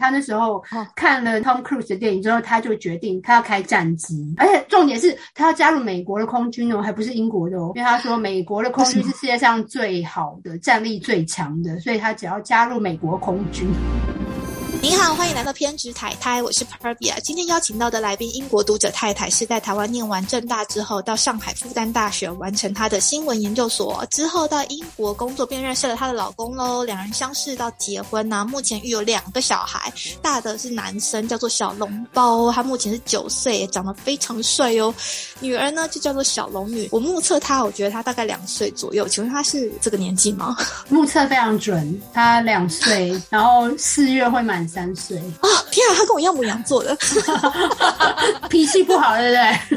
他那时候看了 Tom Cruise 的电影之后，他就决定他要开战机，而且重点是他要加入美国的空军哦，还不是英国的哦，因为他说美国的空军是世界上最好的、战力最强的，所以他只要加入美国空军。您好，欢迎来到偏执太太，我是 Pervia。今天邀请到的来宾，英国读者太太，是在台湾念完正大之后，到上海复旦大学完成她的新闻研究所，之后到英国工作，便认识了她的老公喽。两人相识到结婚呢，目前育有两个小孩，大的是男生，叫做小笼包，他目前是九岁，长得非常帅哦。女儿呢就叫做小龙女，我目测她，我觉得她大概两岁左右，请问她是这个年纪吗？目测非常准，她两岁，然后四月会满。三岁啊！天啊，他跟我一样母羊座的，脾气不好，对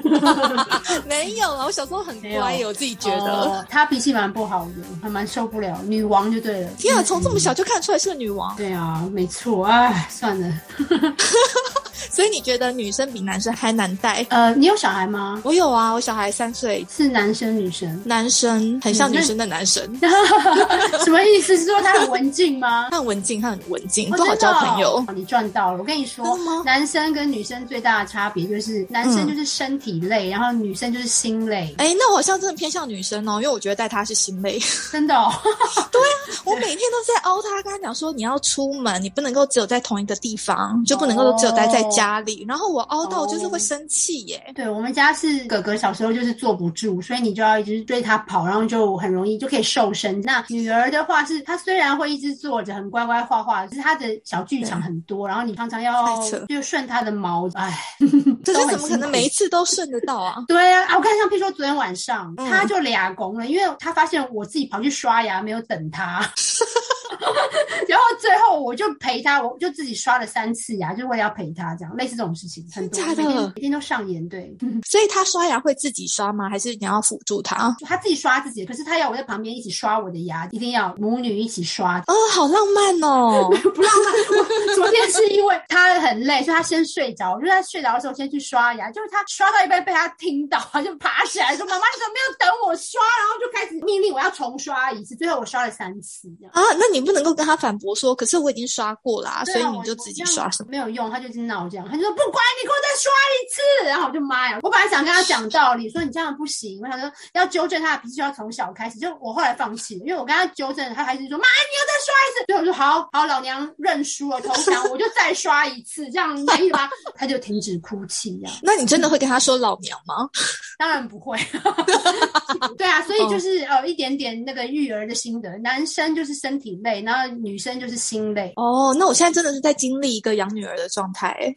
不对？没有啊，我小时候很乖，我自己觉得他脾气蛮不好的，还蛮受不了。女王就对了。天啊，从这么小就看出来是个女王。对啊，没错。哎，算了。所以你觉得女生比男生还难带？呃，你有小孩吗？我有啊，我小孩三岁，是男生女生？男生，很像女生的男生。什么意思？是说他很文静吗？他很文静，他很文静，不好交朋友。你赚到了。我跟你说，男生跟女生最大的差别就是，男生就是身体累，然后女生就是心累。哎，那我好像真的偏向女生哦，因为我觉得带他是心累。真的？哦 对啊，我每天都在凹他，跟他讲说，你要出门，你不能够只有在同一个地方，就不能够只有待在。家里，然后我凹到就是会生气耶。对我们家是哥哥小时候就是坐不住，所以你就要一直追他跑，然后就很容易就可以瘦身。那女儿的话是，她虽然会一直坐着很乖乖画画，就是她的小剧场很多，然后你常常要就顺她的毛，哎，这是怎么可能每一次都顺得到啊？对啊，我看像譬如说昨天晚上，他就俩拱了，因为他发现我自己跑去刷牙没有等他。然后最后我就陪他，我就自己刷了三次牙，就为了要陪他，这样类似这种事情很多，每天每天都上演。对，所以他刷牙会自己刷吗？还是你要辅助他？他自己刷自己，可是他要我在旁边一起刷我的牙，一定要母女一起刷。哦，好浪漫哦！不浪漫。我昨天是因为他很累，所以他先睡着。我就在睡着的时候先去刷牙，就是他刷到一半被他听到，他就爬起来说：“妈妈，你怎么没有等我刷？”然后就开始命令我要重刷一次。最后我刷了三次，啊？那你不能够跟他反驳说，可是我已经刷过了，所以你就自己刷什么没有用，他就闹这样，他就说不管，你给我再刷一次，然后我就妈呀！我本来想跟他讲道理，说你这样不行，我想说要纠正他的脾气，要从小开始。就我后来放弃了，因为我跟他纠正，他还是说妈，你要再刷一次。对，我说好好，老娘认输了，投降，我就再刷一次，这样可以吗？他就停止哭泣呀。那你真的会跟他说老娘吗？当然不会。对啊，所以就是呃一点点那个育儿的心得，男生就是身体累，然后女生就是心累。哦，那我现在真的是在经历一个养女儿的状态。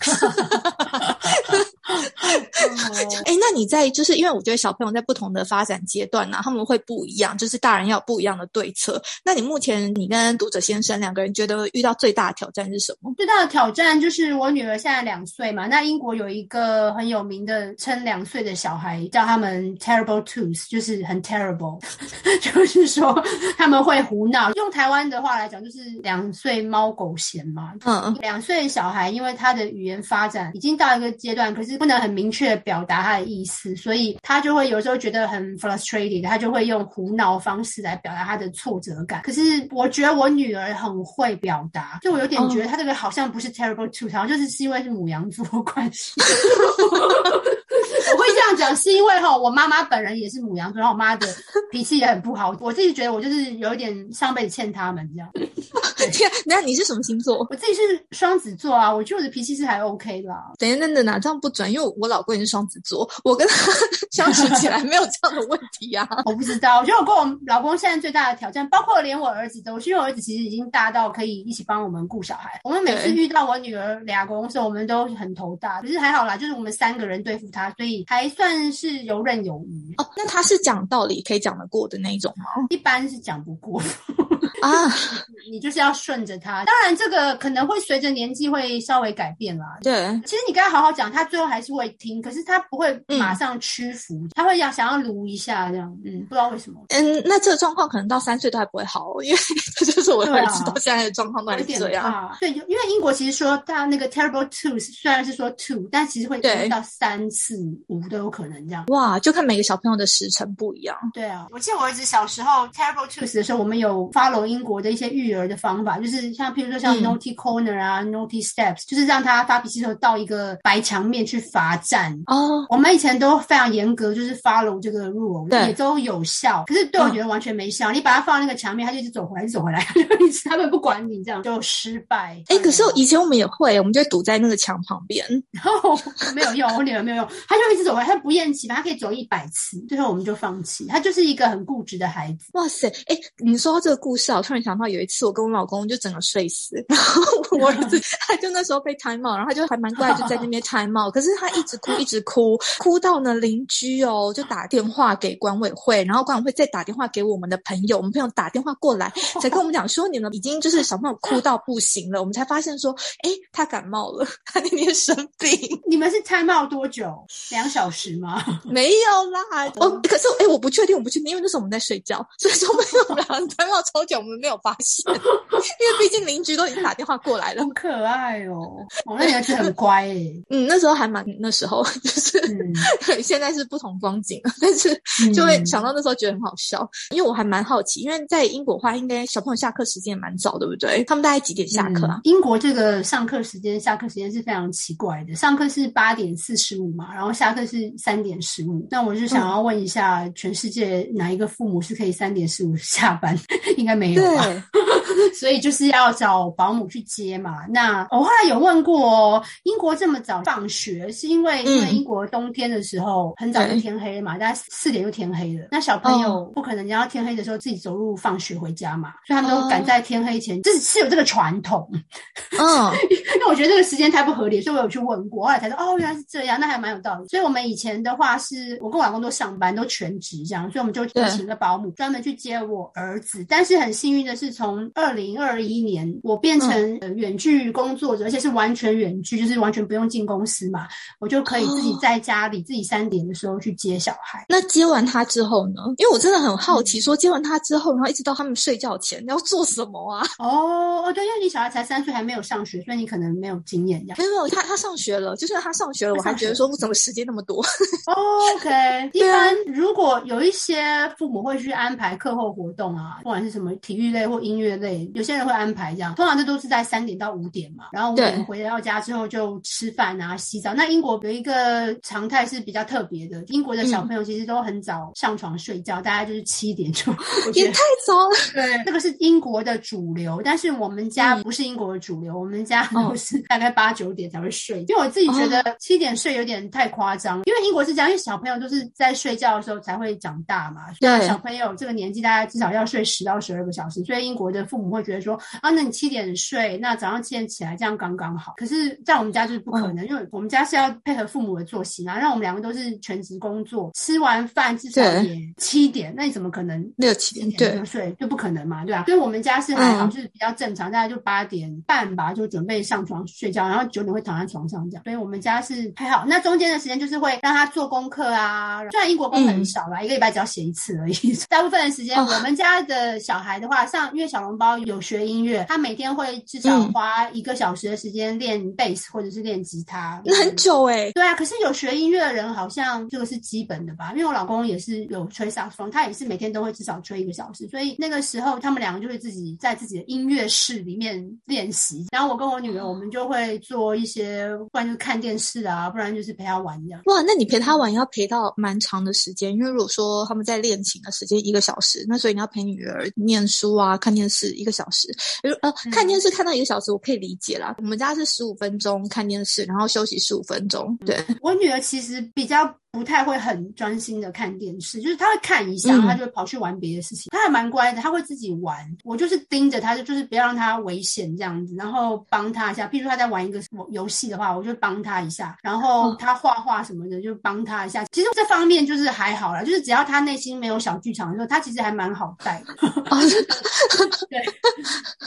哎，那你在就是因为我觉得小朋友在不同的发展阶段呢，他们会不一样，就是大人要有不一样的对策。那你目前你跟读者先生两个人觉得遇到最大的挑战是什么？最大的挑战就是我女儿现在两岁嘛，那英国有一个很有名的称两岁的小孩叫他们 terrible twos，就是很 terrible，就是说他们会胡闹。用台湾的话来讲，就是两岁猫狗嫌嘛。嗯，两岁小孩因为他的语言发展已经到一个阶段，可是不能很明确表达他的意思，所以他就会有时候觉得很 frustrated，他就会用胡闹方式来表达他的挫折感。可是我觉得我女儿很会表达，就我有点觉得她这个好像不是 terrible two，好像就是是因为是母羊座关系。我会这样讲，是因为哈，我妈妈本人也是母羊座，然后我妈的脾气也很不好。我自己觉得我就是有一点上辈子欠他们这样。天，那你是什么星座？我自己是双子座啊，我觉得我的脾气是还 OK 啦。等一下，等等哪这样不准，因为我老公也是双子座，我跟他 相处起来没有这样的问题啊。我不知道，我觉得我跟我老公现在最大的挑战，包括连我儿子都，因为我儿子其实已经大到可以一起帮我们顾小孩。我们每次遇到我女儿俩公的时候，我们都很头大，可是还好啦，就是我们三个人对付他，所以还算是游刃有余。哦，那他是讲道理可以讲得过的那一种吗？一般是讲不过。啊，你就是要顺着他。当然，这个可能会随着年纪会稍微改变啦。对，其实你跟他好好讲，他最后还是会听，可是他不会马上屈服，他会要想要撸一下这样。嗯，不知道为什么。嗯，那这个状况可能到三岁都还不会好，因为这 就是我儿子到现在的状况都是这样。对，因为英国其实说他那个 terrible two 虽然是说 two，但其实会到三次五都有可能这样。哇，就看每个小朋友的时辰不一样。对啊，我记得我儿子小时候 terrible two 的时候，我们有发。follow 英国的一些育儿的方法，就是像譬如说像 naughty corner 啊、naughty steps，就是让他发脾气的时候到一个白墙面去罚站。哦，我们以前都非常严格，就是 follow 这个 rule，也都有效。可是对我觉得完全没效，你把它放在那个墙面，他就一直走回来，一直走回来，就一直他们不管你，这样就失败。哎，可是以前我们也会，我们就会堵在那个墙旁边。然 后没有用，我女儿没有用，她就一直走回来，她不厌其烦，她可以走一百次，最后我们就放弃。她就是一个很固执的孩子。哇塞，哎，你说到这个故事啊，我突然想到有一次我跟我老公就整个睡死，然后我儿子 他就那时候被 time out，然后他就还蛮乖，就在那边 time out，可是他一直哭一直哭，哭到呢邻居哦就打电话给管委会，然后管委会再打电话给我们的朋友，我们朋友打电话过来，才跟我们讲说你们已经就是小朋友哭到不行了，我们才发现说，哎，他感冒了，他那边生病。你们是 time out 多久？两小时吗？没有啦，哦，可是哎，我不确定，我不确定，因为那时候我们在睡觉，所以说没有两 time out 超久，我们没有发现，因为毕竟邻居都已经打电话过来了好。可爱哦！我那儿子很乖诶。嗯，那时候还蛮那时候 就是，嗯 现在是不同风景，但是就会想到那时候觉得很好笑，因为我还蛮好奇，因为在英国话应该小朋友下课时间也蛮早，对不对？他们大概几点下课啊嗯？英国这个上课时间、下课时间是非常奇怪的，上课是八点四十五嘛，然后下课是三点十五。那我就想要问一下，全世界哪一个父母是可以三点十五下班？应该没有吧？所以就是要找保姆去接嘛。那我后来有问过哦，英国这么早放学，是因为因为嗯英国冬天的时候很早就天黑了嘛，大概四点就天黑了。那小朋友哦不可能你要天黑的时候自己走路放学回家嘛，所以他们都哦赶在天黑前，这是是有这个传统。嗯，因为我觉得这个时间太不合理，所以我有去问过，后来才说哦，原来是这样，那还蛮有道理。所以我们以前的话是，我跟我老公都上班，都全职这样，所以我们就请个保姆专门去接我儿子。但是很幸运的是，从二零二一年我变成远距工作者，而且是完全远距，就是完全不用进公司嘛，我就可以自己哦在家里、自己三点的时候去接小孩。那接完他之后呢？因为我真的很好嗯奇，说接完他之后，然后一直到他们睡觉前你要做什么啊？哦哦，对，因为你小孩才三岁，还没有上学，所以你可能没有经验。没有没有，他他上学了，就是他上学了，我还觉得说为什么时间那么多？OK，一般如果有一些父母会去安排课后活动啊，不管是什么体育类或音乐类，有些人会安排这样，通常这都是在三点到五点嘛，然后五点回到家之后就吃饭啊、洗澡。那英国有一个常态是比较特别的，英国的嗯。小朋友其实都很早上床睡觉，大概就是七点就，我觉得也太早了。对，这个是英国的主流，但是我们家嗯。不是英国的主流，我们家哦。都是大概八九点才会睡。因为我自己觉得七点睡有点太夸张，因为英国是这样，因为小朋友都是在睡觉的时候才会长大嘛，对。小朋友这个年纪大概至少要睡十到十二个小时，所以英国的父母会觉得说啊，那你七点睡，那早上七点起来，这样刚刚好。可是，在我们家就是不可能，因为我们家是要配合父母的作息嘛，让我们两个都是全职工作，吃完饭至少也七点，那你怎么可能六七点七点就睡，就不可能嘛，对吧、所以我们家是还好，嗯就是比较正常，大概就八点半吧，就准备上床睡觉，然后九点会躺在床上这样。所以我们家是还好。那中间的时间就是会让他做功课啊，虽然英国功课很少啦，一个礼拜只要写一次而已。大部分的时间，我们家的小孩的话，像因为小笼包有学音乐，他每天会至少嗯花一个小时的时间练贝斯或者是练吉他。那很久哎、对啊，可是有学音乐的人好像这个是基本的吧？因为我老公也是有吹萨克斯风，他也是每天都会至少吹一个小时，所以那个时候他们两个就会自己在自己的音乐室里面练习。然后我跟我女儿，我们就会做一些，不然就是看电视啊，不然就是陪她玩这样。哇，那你陪他玩要陪到蛮长的时间，因为如果说他们在练琴的时间一个小时，那所以你要陪女儿念书啊、看电视一个小时。呃呃，看电视看到一个小时，我可以理解啦。我们家是十五分钟看电视，然后休息十五分钟。对，我女儿其实比较不太会很专心的看电视，就是他会看一下，他就会跑去玩别的事情。他还蛮乖的，他会自己玩。我就是盯着他，就就是不要让他危险这样子，然后帮他一下。譬如他在玩一个游戏的话，我就帮他一下。然后他画画什么的，就帮他一下。其实这方面就是还好啦，就是只要他内心没有小剧场的时候，他其实还蛮好带的。对，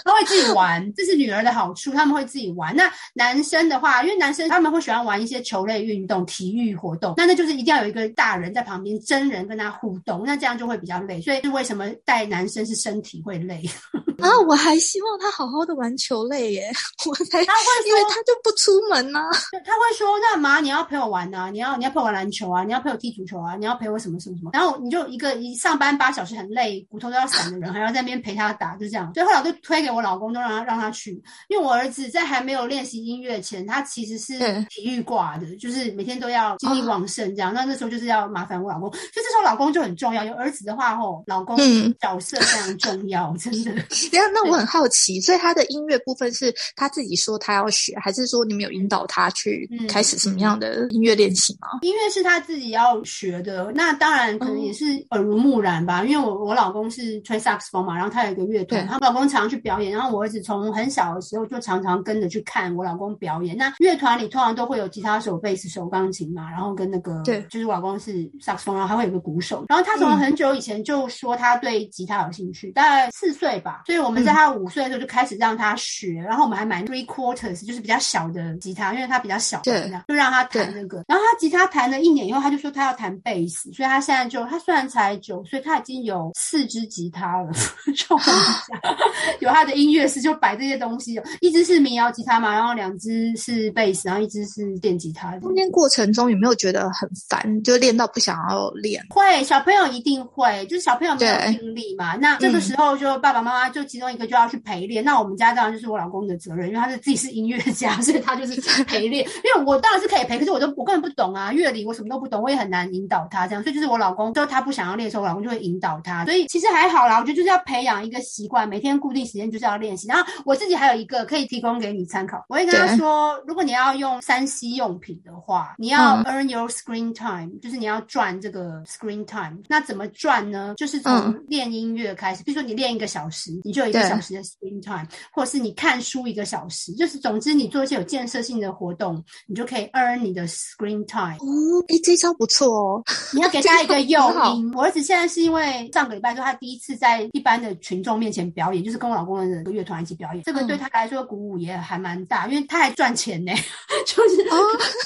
他会自己玩，这是女儿的好处，他们会自己玩。那男生的话，因为男生他们会喜欢玩一些球类运动、体育活动，那那就是一定要有一个大人在旁边，真人跟他互动，那这样就会比较累。所以是为什么带男生是身体会累？啊，我还希望他好好的玩球类耶，我才他会因为他就不出门呐、他会说：“那妈，你要陪我玩啊，你要你要陪我玩篮球啊，你要陪我踢足球啊，你要陪我什么什么什么。”然后你就一个一上班八小时很累，骨头都要散的人，还要在那边陪他打，就这样。所以后来我就推给我老公，都让他让他去，因为我儿子在还没有练习音乐前，他其实是体育挂的，就是每天都要精力旺盛这样。那那时候就是要麻烦我老公，所以这时候老公就很重要。有儿子的话，吼，老公嗯角色非常重要，真的。那那我很好奇，所以他的音乐部分是他自己说他要学，还是说你们有引导他去嗯开始什么样的音乐练习吗？音乐是他自己要学的，那当然可能也是耳濡目染吧。因为我我老公是吹萨克斯风嘛，然后他有一个乐团，他老公常常去表演，然后我儿子从很小的时候就常常跟着去看我老公表演。那乐团里通常都会有吉他手、贝斯手、钢琴嘛，然后跟那个对就是我老公是萨克斯风，然后还会有个鼓手。然后他从嗯很久以前就说他对吉他有兴趣，大概四岁吧，所以我们嗯在他五岁的时候就开始让他学，然后我们还买 three quarters，就是比较小的吉他，因为他比较小，对就让他弹那个。然后他吉他弹了一年以后，他就说他要弹贝斯，所以他现在就他虽然才九岁，他已经有四支吉他了，就有他的音乐室就摆这些东西，一支是民谣吉他嘛，然后两支是贝斯，然后一支是电吉他。中间过程中有没有觉得很烦，就练到不想要练？会，小朋友一定会，就是小朋友没有对定力嘛。那这个嗯时候就爸爸妈妈就其中一个就要去陪练。那我们家当然就是我老公的责任，因为他是自己是音乐家，所以他就是陪练。因为我当然是可以陪，可是我都我根本不懂啊，乐理我什么都不懂，我也很难引导他这样。所以就是我老公，就他不想要练的时候，我老公就会引导他。所以其实还好啦，我觉得就是要培养一个习惯，每天固定时间就是要练习。然后我自己还有一个可以提供给你参考，我会跟他说，如果你要用三 C 用品的话，你要嗯 earn your screen time，、就是你要赚这个 screen time。那怎么赚呢？就是从嗯练音乐开始，比如说你练一个小时，你就有一个小时的 screen time，或者是你看书一个小时，就是总之你做一些有建设性的活动，你就可以 earn 你的 screen time。哦，哎，这招不错哦。你要给他一个诱因。我儿子现在是因为上个礼拜就他第一次在一般的群众面前表演，就是跟我老公的乐团一起表演，这个嗯对他来说鼓舞也还蛮大，因为他还赚钱呢，就是哦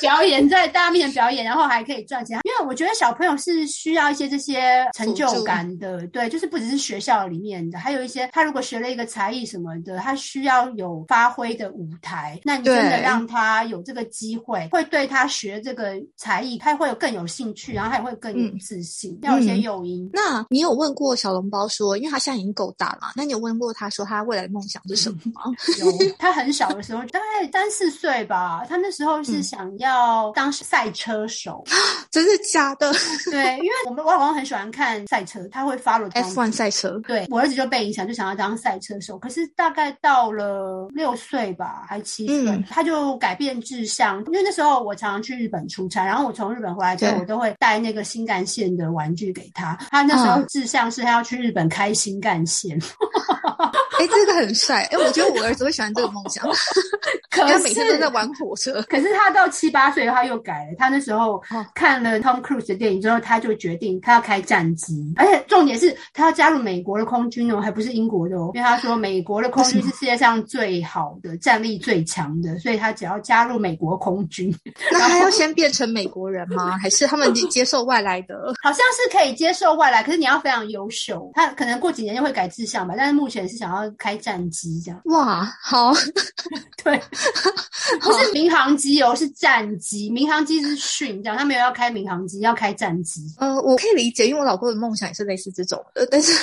表演在大家面前表演，然后还可以赚钱。因为我觉得小朋友是需要一些这些成就感的，对，就是不只是学校里面的，还有一些他如果学了一个才艺什么的，他需要有发挥的舞台。那你真的对让他有这个机会，会对他学这个才艺，他会有更有兴趣，然后他也会更有嗯自信，要有一些嗯诱因。那你有问过小笼包说，因为他现在已经够大了，那你有问过他说他未来的梦想是什么吗？有，他很小的时候，大概三四岁吧，他那时候是嗯想要当赛车手。真的假的对，因为我们我老公很喜欢看赛车，他会 follow 这样？F1 赛车，对我儿子就被影响，就想要当赛车手。可是大概到了六岁吧，还七岁，嗯他就改变志向。因为那时候我常常去日本出差，然后我从日本回来之后，我都会带那个新干线的玩具给他。他那时候嗯志向是他要去日本开新干线，哎，这个很帅，哎，我觉得我儿子会喜欢这个梦想，可是他每天都在玩火车。可是他到七八岁他又改了，他那时候哦看了 Tom Cruise 的电影之后，他就决定他要开战机，而且重点是他要加入美国的空军哦，还不是英国的哦，因为他说美国的空军是世界上最好的、战力最强的，所以他只要加入美国空军，那他要先变成美国人吗？还是他们接受外来的？好像是可以接受外来，可是你要非常优秀，他可能过几年就会改志向吧，但是目前是想要开战机这样，哇，好，对，不是民航机哦，是战机，民航机是训这样，他没有要开民航机，要开战机。呃，我可以理解，因为我老公的梦想也是类似这种的，但是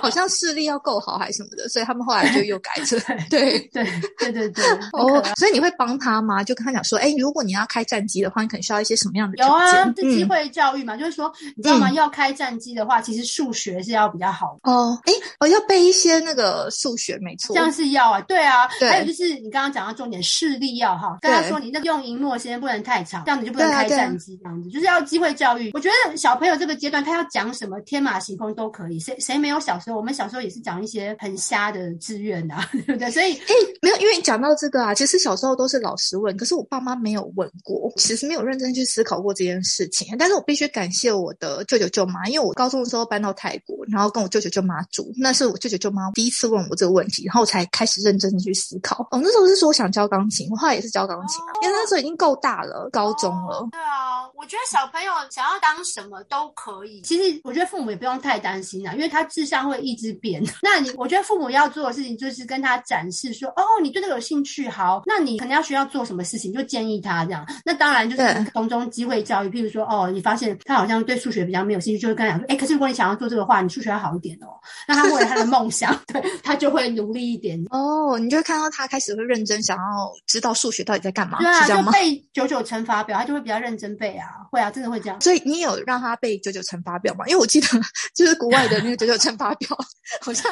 好像视力要够好还是什么的，所以他们后来就又改成 对。对对对对，哦，所以你会帮他吗？就跟他讲说，哎，如果你要开战机的话，你可能需要一些什么样的条有啊，件？这机嗯会教育嘛，就是说，你知道吗？嗯要开战机的话，其实数学是要比较好的。哦，哎，我要背一些那个数学，没错这。样是要啊，对啊，对还有就是你刚刚讲到重点，视力要哈。跟他说你那用荧幕的时间不能太长，这样子就不能开战机，这样子就是要机会教育。我觉得小朋友这个阶段，他要讲什么天马行空都可以。谁谁没有小时候？我们小时候也是讲一些很瞎的志愿啊，对不对？所以哎，没有，因为讲到这个啊，其实小时候都是老师问，可是我爸妈没有问过，其实没有认真去思考过这件事情。但是我必须感谢我的舅舅舅妈，因为我高中的时候搬到泰国，然后跟我舅舅舅妈住，那是我舅舅舅妈第一次问我这个问题，然后我才开始认真的去思考。哦，那时候是说我想教钢琴，我后来也是教钢琴啊，因为那时候已经够大了，高中了。对啊，我觉得小朋友想要当什么都可以。其实我觉得父母也不用太担心啊，因为他志向会一直变。那你我觉得父母要做的事情就是跟他展示说，哦，你对这个有兴趣，好，那你可能要需要做什么事情，就建议他这样。那当然就是从中机会教育，譬如说，哦，你发现他好像对数学比较没有兴趣，就会跟他讲说，哎，可是如果你想要做这个话，你数学要好一点哦。那他为了他的梦想，对他就会努力一点。哦，你就会看到他开始会认真想要知道数学到底在干嘛，对啊，就背九九乘法表，他就会比较认真背啊，会啊，真的会这样。所以你有让他背九九乘法表吗？因为我记得 就是国外的那个九九乘法表，好像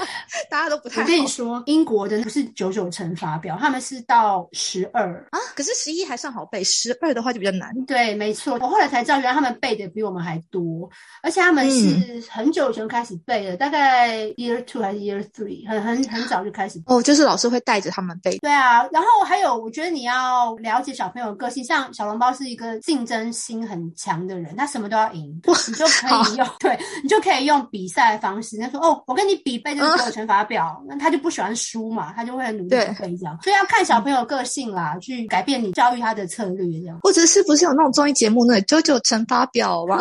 大家都不太。我跟你说，英国的不是九九乘法表，他们是到十二啊，可是十一还算好背，十二的话就比较难。对，没错，我后来才知道，原来他们背的比我们还多，而且他们是很久以前开始背的，大概 year two 还是 year three，很很很早就开始。哦，就是老师会带着他们背。对啊，然后还有，我觉得你要了解小朋友个性，像小笼包是一个竞争心很强的人，他什么都要赢，你就可以用，对你就可以用比赛的方式，他说哦，我跟你比背这个乘法表，那他就不喜欢输嘛，他就会很努力背这样，所以要看小朋友个性啦，去改变你教育他的策略这样。或者是不是有那种综艺节目那九九乘法表吗？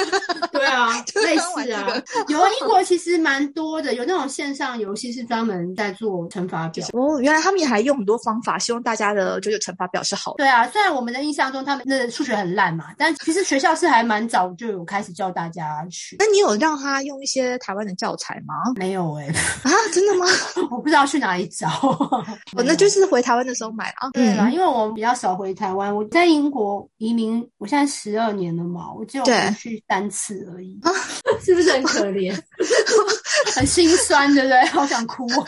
对啊，类似啊，有啊，英国其实蛮多的，有那种线上游戏是专门在做乘法表。哦，原来他们也还用很多方法，希望大家的九九乘法表是好的。对啊，虽然我们的印象中他们的数学很烂嘛，但其实学校是还蛮早就有开始教大家去。那你有让他用一些台湾的教材吗？没有哎，啊，真的吗？我不知道去哪里找。我那就是回台湾的时候买啊。对啦，因为我比较少回台湾，我在英国移民，我现在十二年了嘛，我只有回去三次而已，是不是很可怜？很心酸，对不对？好想哭哦。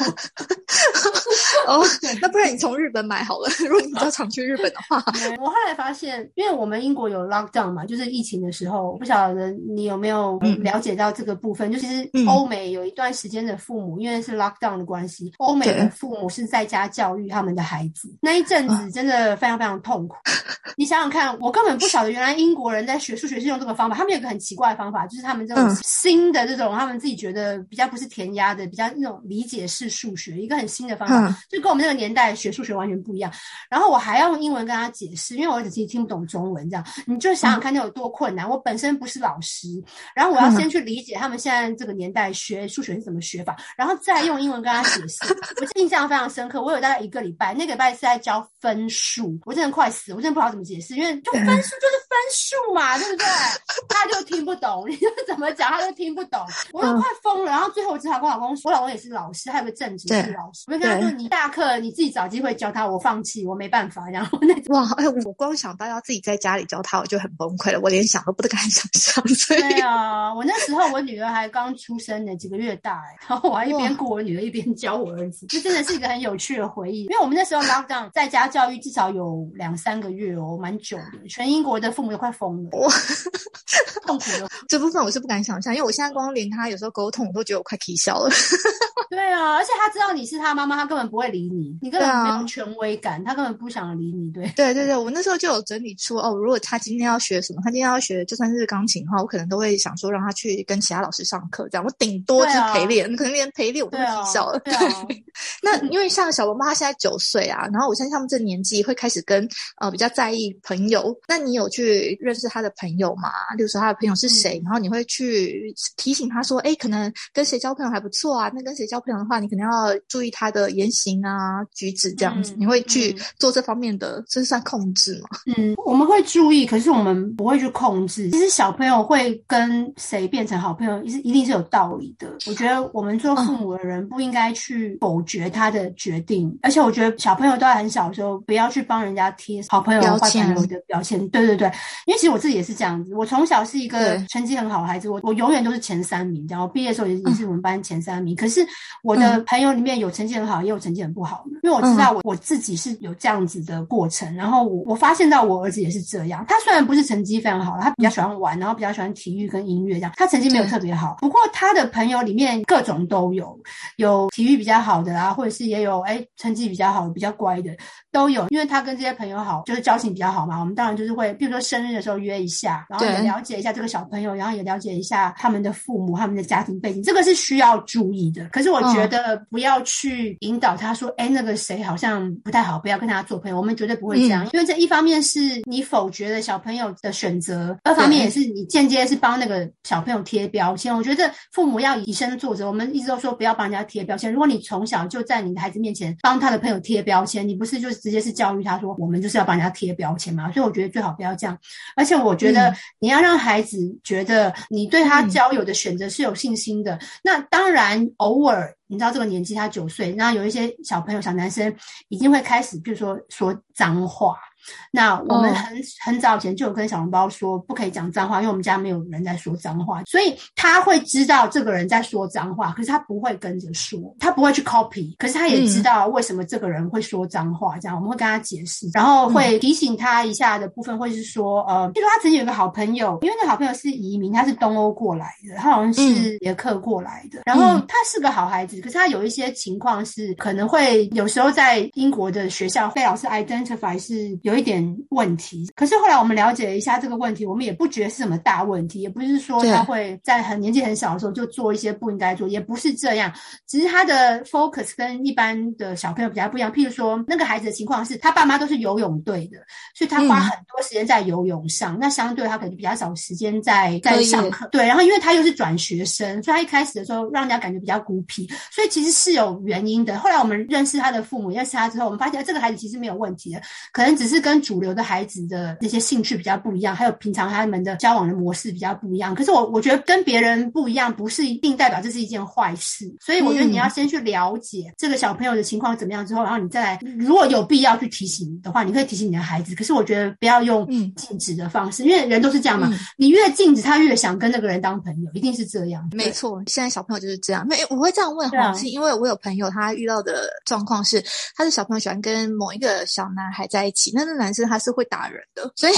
哦，那不然你从日本买好了。如果你比较常去日本的话，我后来发现，因为我们英国有 lockdown 嘛，就是疫情的时候，我不晓得你有没有了解到这个部分。就其实欧美有一段时间的父母，因为是 lockdown 的关系，欧美的父母是在家教育他们的孩子。那一阵子真的非常非常痛苦。你想想看，我根本不晓得原来英国人在学数学是用这个方法。他们有个很奇怪的方法，就是他们这种新的这种，他们自己觉得比较不是填鸭的，比较那种理解式数学，一个很新的方法，就跟我们那个年代学数学完全不一样。然后我还要用英文跟他解释，因为我儿子其实听不懂中文，这样你就想想看那有多困难。我本身不是老师，然后我要先去理解他们现在这个年代学数学是怎么学法，然后再用英文跟他解释。我印象非常深刻，我有大概一个礼拜，那个礼拜是在教分数，我真的快死，我真的不知道怎么解释，因为就分数就是分数嘛，对不对？他就听不懂，你就怎么讲他都听不懂，我都快疯了。然后最后我只好跟老公说，我老公也是老师，还有个正职是老师，我就跟他说：“你下课你自己找机会教他，我放弃，我没办法。”然后那哇，哎，我光想到要自己在家里教他，我就很崩溃了，我连想都不敢想象。对啊，我那时候我女儿还刚出生呢，几个月大，哎，然后我还一边顾我女儿一边教我儿子，这真的是一个很有趣的回忆。因为我们那时候 lockdown 在家教育至少有两三个月哦，蛮久的，全英国的父母都快疯了。哇，痛苦的这部分我是不敢想象，因为我现在光连他有时候沟通，我都觉得我快啼笑了。对啊，而且他知道你是他妈妈，他根本不会理你，你根本没有权威感，他根本不想理你。对，对对对，我那时候就有整理出哦，如果他今天要学什么，他今天要学就算是钢琴的话，我可能都会想说让他去跟其他老师上课，这样我顶多就是陪练，可能连陪练我都会啼笑了。对，那因为像小龙妈他现在九岁啊，然后我相信他们这年纪会开始跟呃比较在意朋友，那你有去认识他的朋友吗？例如说他的朋友是谁，然后你会去提醒他说，哎，可能跟谁交朋友还不错啊，那跟谁交。朋友的话，你可能要注意他的言行啊、举止这样子，你会去做这方面的，这算控制吗？嗯，我们会注意，可是我们不会去控制。其实小朋友会跟谁变成好朋友，是一定是有道理的。我觉得我们做父母的人不应该去否决他的决定，而且我觉得小朋友都在很小的时候，不要去帮人家贴好朋友、坏朋友的标签。对对对，因为其实我自己也是这样子，我从小是一个成绩很好的孩子，我我永远都是前三名，然后毕业的时候也也是我们班前三名，可是。我的朋友里面有成绩很好，也有成绩很不好的，因为我知道我我自己是有这样子的过程，然后我我发现到我儿子也是这样。他虽然不是成绩非常好，他比较喜欢玩，然后比较喜欢体育跟音乐这样，他成绩没有特别好。不过他的朋友里面各种都有，有体育比较好的啊，或者是也有哎成绩比较好、比较乖的都有。因为他跟这些朋友好，就是交情比较好嘛。我们当然就是会，比如说生日的时候约一下，然后也了解一下这个小朋友，然后也了解一下他们的父母、他们的家庭背景。这个。个是需要注意的。可是我觉得不要去引导他说，哎，那个谁好像不太好，不要跟他做朋友。我们绝对不会这样，因为这一方面是你否决了小朋友的选择，二方面也是你间接是帮那个小朋友贴标签。我觉得父母要以身作则，我们一直都说不要帮人家贴标签。如果你从小就在你的孩子面前帮他的朋友贴标签，你不是就直接是教育他说我们就是要帮人家贴标签嘛？所以我觉得最好不要这样。而且我觉得你要让孩子觉得你对他交友的选择是有信心的。那当然，偶尔你知道这个年纪他九岁，那有一些小朋友小男生已经会开始，比如说说脏话。那我们很很早前就有跟小笼包说，不可以讲脏话，因为我们家没有人在说脏话，所以他会知道这个人在说脏话，可是他不会跟着说，他不会去 copy，可是他也知道为什么这个人会说脏话，这样我们会跟他解释，然后会提醒他一下的部分，会是说，呃，比如他曾经有个好朋友，因为那好朋友是移民，他是东欧过来的，他好像是捷克过来的，然后他是个好孩子，可是他有一些情况是可能会有时候在英国的学校被老师 identify 是有。一点问题，可是后来我们了解了一下这个问题，我们也不觉得是什么大问题，也不是说他会在很年纪很小的时候就做一些不应该做，也不是这样，只是他的 focus 跟一般的小朋友比较不一样。譬如说，那个孩子的情况是他爸妈都是游泳队的，所以他花很多时间在游泳上，那相对他可能比较少时间在在上课。对，然后因为他又是转学生，所以他一开始的时候让人家感觉比较孤僻，所以其实是有原因的。后来我们认识他的父母，认识他之后，我们发现这个孩子其实没有问题的，可能只是。跟主流的孩子的那些兴趣比较不一样，还有平常他们的交往的模式比较不一样。可是我我觉得跟别人不一样，不是一定代表这是一件坏事。所以我觉得你要先去了解这个小朋友的情况怎么样之后，然后你再来，如果有必要去提醒的话，你可以提醒你的孩子。可是我觉得不要用禁止的方式，因为人都是这样嘛。你越禁止，他越想跟那个人当朋友，一定是这样。没错，现在小朋友就是这样。没，我会这样问哈，是因为我有朋友他遇到的状况是，他的小朋友喜欢跟某一个小男孩在一起，那那男生他是会打。人的，所以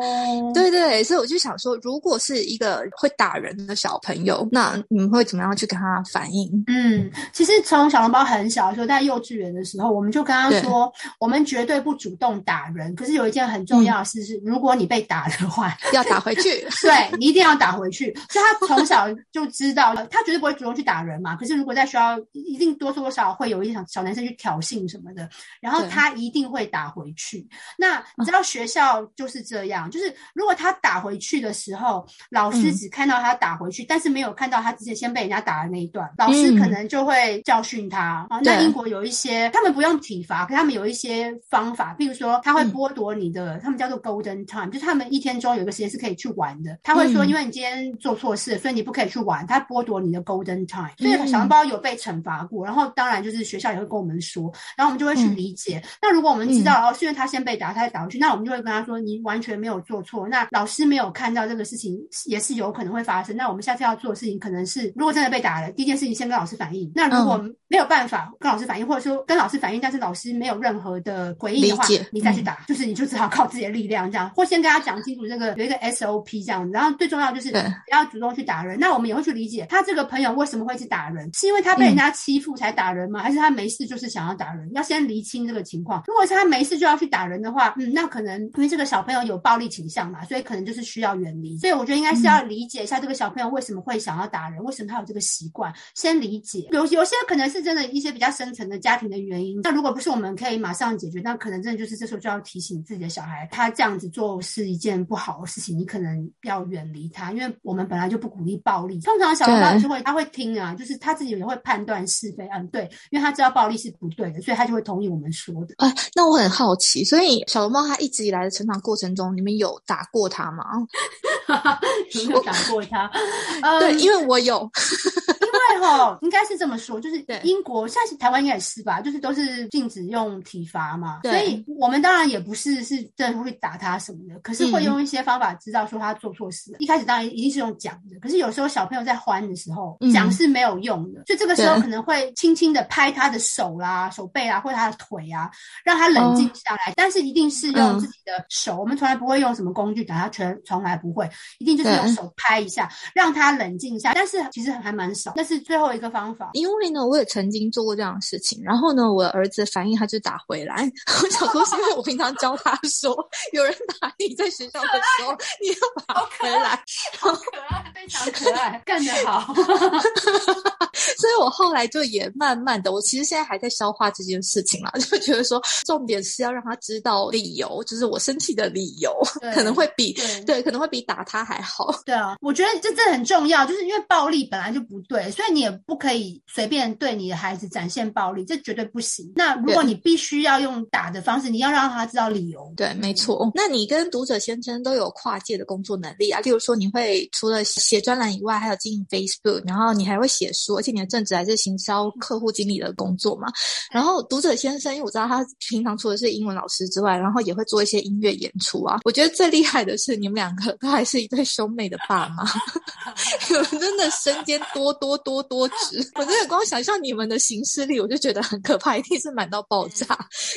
对对，所以我就想说，如果是一个会打人的小朋友，那你们会怎么样去跟他反应？嗯，其实从小笼包很小的时候，在幼稚园的时候，我们就跟他说，我们绝对不主动打人。可是有一件很重要的事是，如果你被打的话，要打回去。对你一定要打回去。所以他从小就知道，他绝对不会主动去打人嘛。可是如果在学校，一定多多少少会有一小小男生去挑衅什么的，然后他一定会打回去。那你知道学。校就是这样，就是如果他打回去的时候，老师只看到他打回去，但是没有看到他之前先被人家打的那一段，老师可能就会教训他啊。那英国有一些，他们不用体罚，可他们有一些方法，比如说他会剥夺你的，他们叫做 golden time，就是他们一天中有个时间是可以去玩的。他会说，因为你今天做错事，所以你不可以去玩，他剥夺你的 golden time。所以小笼包有被惩罚过，然后当然就是学校也会跟我们说，然后我们就会去理解。那如果我们知道哦，是因为他先被打，他才打回去，那我们就。会跟他说你完全没有做错，那老师没有看到这个事情也是有可能会发生。那我们下次要做的事情可能是，如果真的被打了，第一件事情先跟老师反映。那如果没有办法跟老师反映，或者说跟老师反映，但是老师没有任何的回应的话，你再去打，就是你就只好靠自己的力量这样，或先跟他讲清楚这个有一个 SOP 这样子。然后最重要就是不要主动去打人。那我们也会去理解他这个朋友为什么会去打人，是因为他被人家欺负才打人吗？还是他没事就是想要打人？要先厘清这个情况。如果是他没事就要去打人的话，嗯，那可能因为这个小朋友有暴力倾向嘛，所以可能就是需要远离。所以我觉得应该是要理解一下这个小朋友为什么会想要打人，为什么他有这个习惯，先理解。有有些可能是。真的一些比较深层的家庭的原因，那如果不是我们可以马上解决，那可能真的就是这时候就要提醒自己的小孩，他这样子做是一件不好的事情，你可能要远离他，因为我们本来就不鼓励暴力。通常小朋友就会他会听啊，就是他自己也会判断是非，嗯，对，因为他知道暴力是不对的，所以他就会同意我们说的。啊，那我很好奇，所以小龙猫它一直以来的成长过程中，你们有打过它吗？有没有打过他？对，因为我有。因为哈，应该是这么说，就是英国，现在台湾应该也是吧，就是都是禁止用体罚嘛，所以我们当然也不是是真的会打他什么的，可是会用一些方法知道说他做错事。一开始当然一定是用讲的，可是有时候小朋友在欢的时候讲是没有用的，所以这个时候可能会轻轻的拍他的手啦、手背啦，或者他的腿啊，让他冷静下来。但是一定是用自己的手，我们从来不会用什么工具打他，全从来不会，一定就是用手拍一下，让他冷静一下。但是其实还蛮少，那是。最后一个方法。因为呢，我也曾经做过这样的事情，然后呢，我的儿子反应他就打回来。我想说，是因为我平常教他说，有人打你在学校的时候，你要打回来，好可爱，非常可爱，干得好。所以我后来就也慢慢的，我其实现在还在消化这件事情啦，就觉得说，重点是要让他知道理由，就是我生气的理由，可能会比对，可能会比打他还好。对啊，我觉得这这很重要，就是因为暴力本来就不对，所以你也不可以随便对你的孩子展现暴力，这绝对不行。那如果你必须要用打的方式，你要让他知道理由。对，没错。那你跟读者先生都有跨界的工作能力啊，例如说你会除了写专栏以外，还有经营 Facebook，然后你还会写书，而且你的正职还是行销客户经理的工作嘛。然后读者先生，因为我知道他平常除了是英文老师之外，然后也会做一些音乐演出啊。我觉得最厉害的是你们两个都还是一对兄妹的爸妈，你们真的身兼多多多多职。我真的光想象你们的行事力，我就觉得很可怕，一定是满到爆炸。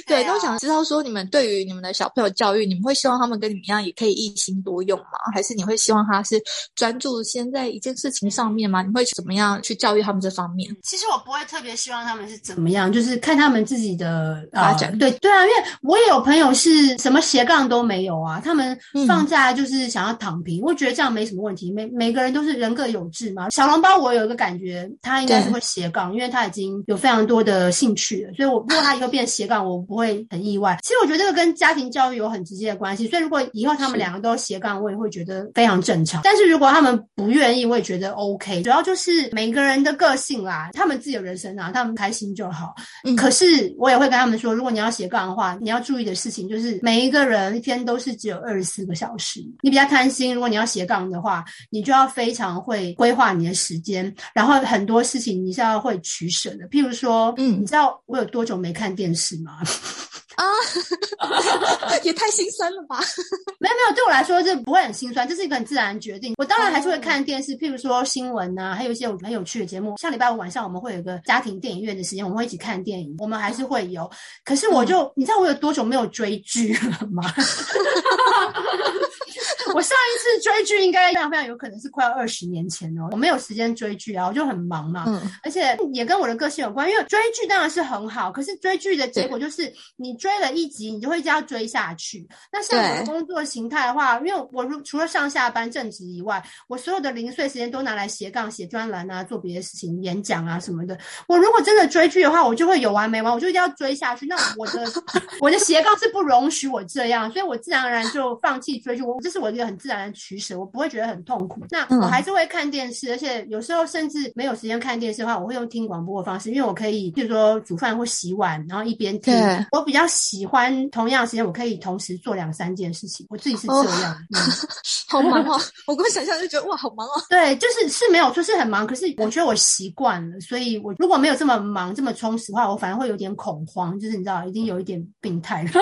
对，那我想知道说你们对于你们的小朋友教育，你们会希望他们跟你们一样，也可以一心多用吗？还是你会希望他是专注先在一件事情上面吗？你会怎么样去教育他们这方面？其实我不会特别希望他们是怎么样，就是看他们自己的发展。对对啊，因为我也有朋友是什么斜杠都没有啊，他们放假就是想要躺平。我觉得这样没什么问题，每每个人都是人各有志嘛。小笼包我有一个感觉，他应该是会斜杠，因为他已经有非常多的兴趣了，所以我如果他以后变斜杠，我不会很意外。其实我觉得这个跟家庭教育有很直接的关系，所以如果以后他们两个都斜杠，我也会觉得非常正常。但是如果他们不愿意，我也觉得 OK。主要就是每个人的个性啦，他们自己的人生啊，他们开心就好。可是我也会跟他们说，如果你要斜杠的话，你要注意的事情就是每一个人一天都是只有二十四个小时。你比较贪心，如果你要斜杠的话，你就要非常会规划你的时间，然后很多事情你是要会取舍的。譬如说，嗯，你知道我有多久没看电视吗？啊，也太心酸了吧！没有没有，对我来说这不会很心酸，这是一个很自然的决定。我当然还是会看电视，譬如说新闻啊，还有一些很有趣的节目。像礼拜五晚上我们会有一个家庭电影院的时间，我们会一起看电影，我们还是会有。可是我就，你知道我有多久没有追剧了吗？我上一次追剧应该非常非常有可能是快要二十年前哦，我没有时间追剧啊，我就很忙嘛，嗯，而且也跟我的个性有关，因为追剧当然是很好，可是追剧的结果就是你追了一集，你就会一直要追下去。那像我的工作形态的话，因为我除了上下班正职以外，我所有的零碎时间都拿来斜杠写专栏啊，做别的事情，演讲啊什么的。我如果真的追剧的话，我就会有完没完，我就一定要追下去。那我的我的斜杠是不容许我这样，所以我自然而然就放弃追剧。我这是我一个很自然的取舍，我不会觉得很痛苦。那我还是会看电视，而且有时候甚至没有时间看电视的话，我会用听广播的方式，因为我可以，比如说煮饭或洗碗，然后一边听。我比较喜欢同样时间，我可以同时做两三件事情。我自己是这样，好忙哦！我光想象就觉得哇，好忙哦。对，就是是没有说是很忙，可是我觉得我习惯了，所以我如果没有这么忙、这么充实的话，我反而会有点恐慌，就是你知道，已经有一点病态了。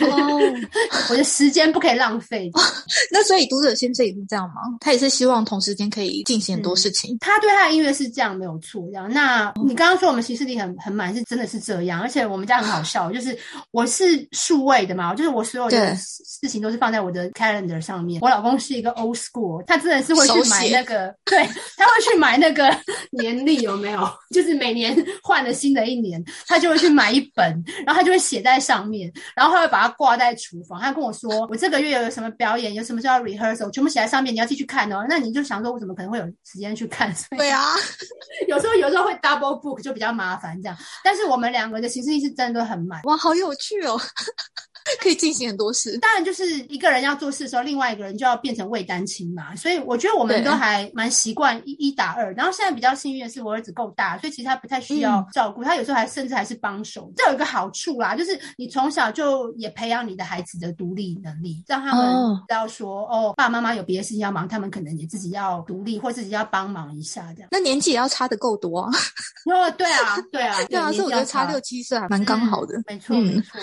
哦，我的时间不可以浪费。那所以读者先生也是这样吗？他也是希望同时间可以进行很多事情。他对他的音乐是这样没有错，这样。那你刚刚说我们行事力很很满，是真的是这样。而且我们家很好笑，就是我是数位的嘛，就是我所有的事情都是放在我的 calendar 上面。我老公是一个 old school，他真的是会去买那个，对，他会去买那个 年历，有没有？就是每年换了新的一年，他就会去买一本，然后他就会写在上面，然后他会把它挂在厨房。他跟我说，我这个月有什么表演，有什么叫 rehearsal，全部写在上面，你要继续看哦。那你就想说，我怎么可能会有时间去看？对啊，有时候有时候会 double book 就比较麻烦这样。但是我们两个的行事历是真的都很满。哇，好有趣哦。可以进行很多事，当然就是一个人要做事的时候，另外一个人就要变成未单亲嘛。所以我觉得我们都还蛮习惯一一打二。然后现在比较幸运的是，我儿子够大，所以其实他不太需要照顾，他有时候还甚至还是帮手。这有一个好处啦，就是你从小就也培养你的孩子的独立能力，让他们知道说哦，爸爸妈妈有别的事情要忙，他们可能也自己要独立或自己要帮忙一下这样。那年纪也要差的够多啊。哦，对啊，对啊，对啊，所以我觉得差六七岁还蛮刚好的。没错，没错。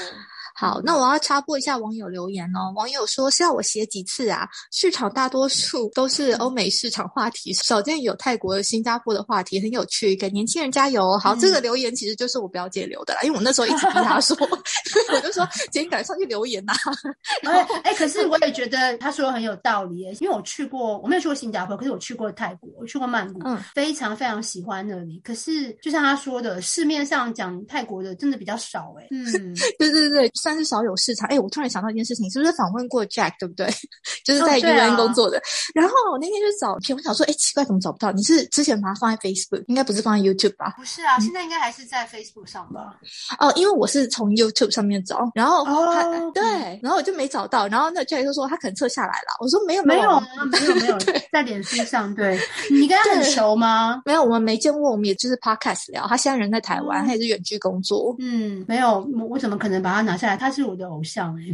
好，那我要插播一下网友留言哦。网友说是要我写几次啊？市场大多数都是欧美市场话题，少见有泰国、新加坡的话题，很有趣，给年轻人加油。好，这个留言其实就是我表姐留的啦，因为我那时候一直逼她说，我就说姐你赶上去留言呐。哎哎，可是我也觉得他说很有道理，因为我去过，我没有去过新加坡，可是我去过泰国，我去过曼谷，嗯，非常非常喜欢那里。可是就像他说的，市面上讲泰国的真的比较少，哎，嗯，对对对，算是少有市场。哎，我突然想到一件事情，是不是访问过 Jack 对不对？就是在 UN 工作的。然后我那天就找片，我想说，哎，奇怪，怎么找不到？你是之前把它放在 Facebook，应该不是放在 YouTube 吧？不是啊，现在应该还是在 Facebook 上吧？哦，因为我是从 YouTube 上面找，然后哦，对，然后我就没找到，然后那 Jack 就说他可能撤下来了。我说没有没有啊，没有没有，在脸书上。对你跟他很熟吗？没有，我们没见过，我们也就是 Podcast 聊。他现在人在台湾，他也是远距工作。嗯，没有，我怎么可能把他拿下来？他是我的偶像哎。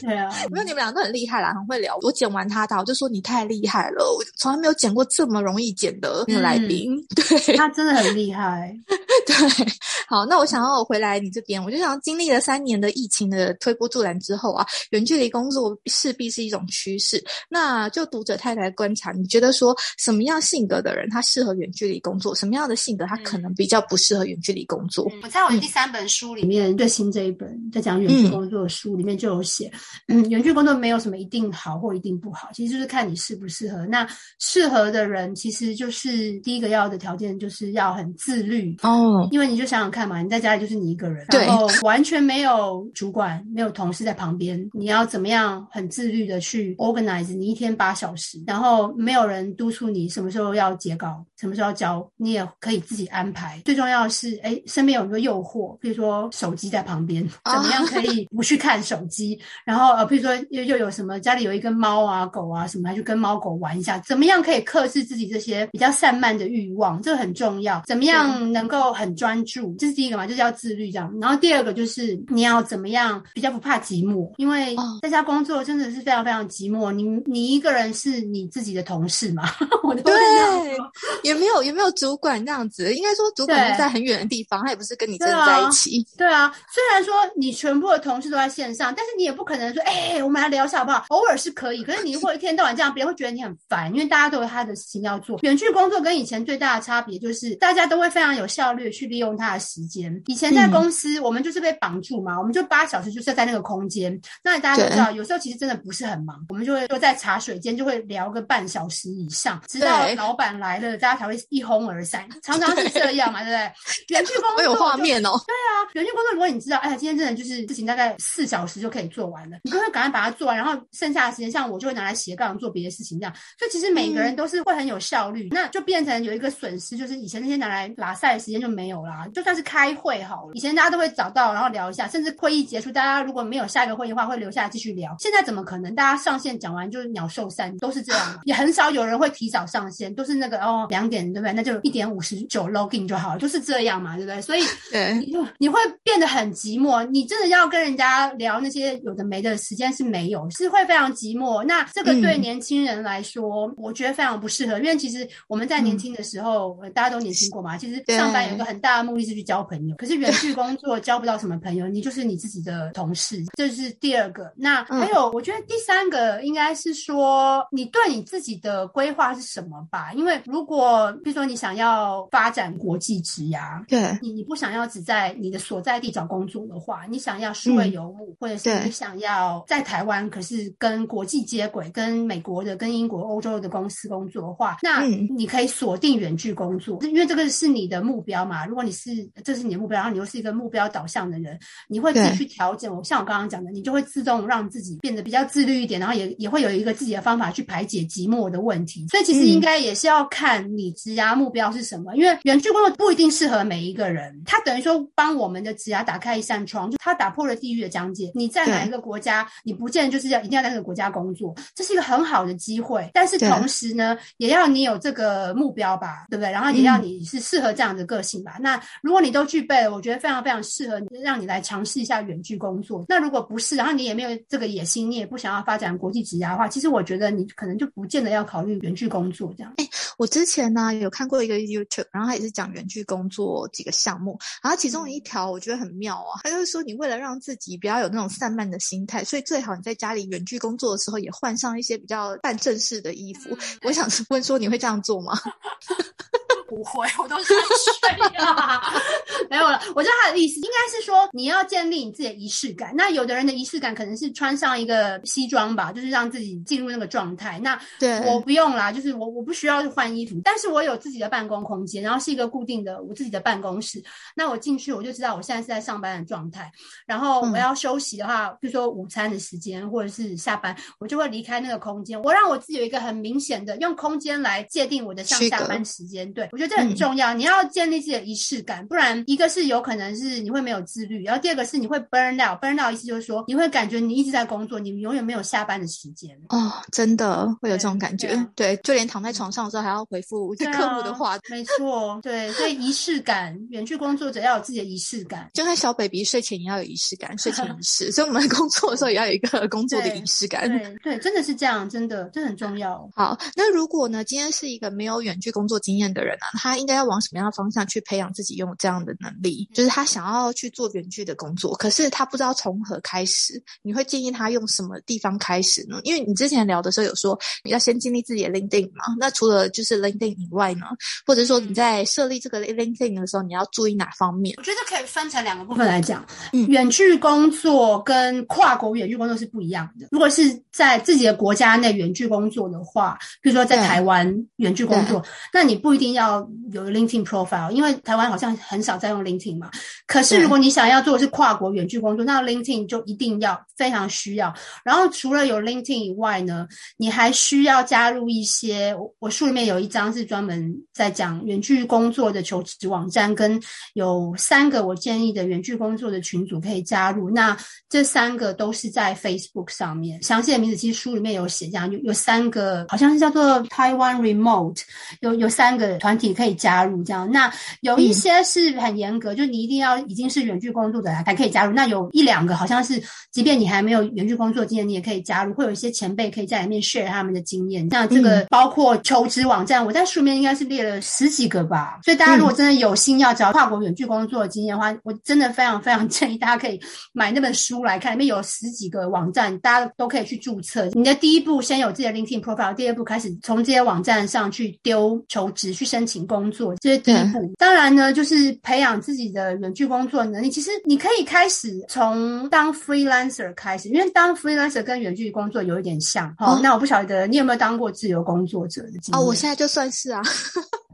对啊，没有你们俩都很厉害啦，很会聊。我剪完他的，我就说你太厉害了，我从来没有剪过这么容易剪的那个来宾。对，他真的很厉害。对，好，那我想要回来你这边，我就想经历了三年的疫情的推波助澜之后啊，远距离工作势必是一种趋势。那就读者太太观察，你觉得说什么样性格的人他适合远距离工作，什么样的性格他可能比较不适合远距离工作？我在我第三本书里面，最新这一本在讲远距工作的书里面就有写，嗯，远距工作没有什么一定好或一定不好，其实就是看你适不适合。那适合的人，其实就是第一个要的条件就是要很自律哦。因为你就想想看嘛，你在家里就是你一个人，然后完全没有主管、没有同事在旁边，你要怎么样很自律的去 organize 你一天八小时，然后没有人督促你什么时候要截稿、什么时候要交，你也可以自己安排。最重要的是，哎，身边有一个诱惑，比如说手机在旁边，怎么样可以不去看手机？然后呃，比如说又又有什么家里有一个猫啊、狗啊什么，还去跟猫狗玩一下，怎么样可以克制自己这些比较散漫的欲望？这个很重要。怎么样能够很很专注，这是第一个嘛，就是要自律这样。然后第二个就是你要怎么样比较不怕寂寞，因为在家工作真的是非常非常寂寞。你你一个人是你自己的同事嘛？我对，也没有也没有主管这样子。应该说主管在很远的地方，他也不是跟你真的在一起。对啊，虽然说你全部的同事都在线上，但是你也不可能说，哎，我们来聊一下好不好？偶尔是可以，可是你如果一天到晚这样，别人会觉得你很烦，因为大家都有他的事情要做。远距工作跟以前最大的差别就是，大家都会非常有效率。去利用他的时间。以前在公司，我们就是被绑住嘛，我们就八小时就是在那个空间。那大家都知道，有时候其实真的不是很忙，我们就会坐在茶水间，就会聊个半小时以上，直到老板来了，大家才会一哄而散。常常是这样嘛，对不对？远距工作有画面哦。对啊，远距工作，如果你知道，哎呀，今天真的就是事情大概四小时就可以做完了，你就会赶快把它做完，然后剩下的时间，像我就会拿来斜杠做别的事情，这样。所以其实每个人都是会很有效率，那就变成有一个损失，就是以前那些拿来拉赛的时间就没。有啦，就算是开会好了，以前大家都会找到，然后聊一下，甚至会议结束，大家如果没有下一个会议的话，会留下来继续聊。现在怎么可能？大家上线讲完就是鸟兽散，都是这样，也很少有人会提早上线，都是那个哦两点对不对？那就一点五十九 login 就好了，就是这样嘛，对不对？所以 你你会变得很寂寞，你真的要跟人家聊那些有的没的时间是没有，是会非常寂寞。那这个对年轻人来说，我觉得非常不适合，因为其实我们在年轻的时候，大家都年轻过嘛，其实上班有一个很。很大的目的是去交朋友，可是远距工作交不到什么朋友，你就是你自己的同事，这是第二个。那还有，我觉得第三个应该是说，你对你自己的规划是什么吧？因为如果比如说你想要发展国际职涯，对你你不想要只在你的所在地找工作的话，你想要数位游牧，或者是你想要在台湾，可是跟国际接轨，跟美国的、跟英国、欧洲的公司工作的话，那你可以锁定远距工作，因为这个是你的目标嘛。如果你是这是你的目标，然后你又是一个目标导向的人，你会自己去调整。我像我刚刚讲的，你就会自动让自己变得比较自律一点，然后也也会有一个自己的方法去排解寂寞的问题。所以其实应该也是要看你职涯目标是什么，因为远距工作不一定适合每一个人。它等于说帮我们的职涯打开一扇窗，就它打破了地域的疆界。你在哪一个国家，你不见得就是要一定要在那个国家工作，这是一个很好的机会。但是同时呢，也要你有这个目标吧，对不对？然后也要你是适合这样的个性。吧。那如果你都具备了，我觉得非常非常适合让你来尝试一下远距工作。那如果不是，然后你也没有这个野心，你也不想要发展国际职涯的话，其实我觉得你可能就不见得要考虑远距工作这样。哎，我之前呢有看过一个 YouTube，然后他也是讲远距工作几个项目，然后其中一条我觉得很妙啊，他就是说你为了让自己不要有那种散漫的心态，所以最好你在家里远距工作的时候也换上一些比较半正式的衣服。我想问说，你会这样做吗？不会，我都是睡啊，没有了。我知道他的意思，应该是说你要建立你自己的仪式感。那有的人的仪式感可能是穿上一个西装吧，就是让自己进入那个状态。那对我不用啦，就是我我不需要去换衣服，但是我有自己的办公空间，然后是一个固定的我自己的办公室。那我进去我就知道我现在是在上班的状态。然后我要休息的话，比如说午餐的时间或者是下班，我就会离开那个空间。我让我自己有一个很明显的用空间来界定我的上下班时间。对我觉得这很重要。你要建立自己的仪式感，不然一个是有可能是你会没有自律，然后第二个是你会 burn out。burn out 意思就是说你会感觉你一直在工作，你永远没有下班的时间。哦，真的会有这种感觉。对，就连躺在床上的时候还要回复客户的话。没错，对，所以仪式感，远距工作者要有自己的仪式感。就跟小 baby 睡前也要有仪式感，睡前仪 式。所以我们工作的时候也要有一个工作的仪式感。对对，真的是这样，真的这很重要。好，那如果呢，今天是一个没有远距工作经验的人呢，他应该要往什么样的方向去培养自己拥有这样的能力？就是他想要去做远距的工作，可是他不知道从何开始。你会建议他用什么地方开始呢？因为你之前聊的时候有说，你要先建立自己的 LinkedIn 嘛。那除了就是 LinkedIn 以外呢，或者说你在设立这个 LinkedIn 的时候，你要注意哪方面？我觉得可以分成两个部分来讲。嗯，远距工作跟跨国远距工作是不一样的。如果是在自己的国家内远距工作的话，比如说在台湾远距工作，那你不一定要有 LinkedIn profile，因为台湾好像很少在用 LinkedIn 嘛。可是如果你想要做的是跨国远距工作，那 LinkedIn 就一定要非常需要。然后除了有 LinkedIn 以外呢，你还需要加入一些。我书里面有一章是专门在讲远距工作的求职网站，跟有三个我建议的远距工作的群组可以加入。那这三个都是在 Facebook 上面，详细的名字其实书里面有写，这样有有三个，好像是叫做 Taiwan Remote，有有三个团体可以加入这样。那有一些是很严格，就你一定要已经是远距工作者才可以加入。那有一两个好像是，即便你还没有远距工作经验，你也可以加入。会有一些前辈可以在里面 share 他们的经验。那这个包括求职网站，我在书面应该是列了十几个吧。所以大家如果真的有心要找跨国远距工作的经验的话，我真的非常非常 建议大家可以买那本书来看，里面有十几个网站，大家都可以去注册。你的第一步先有自己的 LinkedIn profile，第二步开始从这些网站上去丢求职、去申请工作，这是第一步。当然呢，就是培养自己的远距工作能力。其实你可以开始从当 freelancer 开始，因为当 freelancer 跟远距工作有一点像。哦，那我不晓得你有没有当过自由工作者的经验？哦，我现在就算是啊。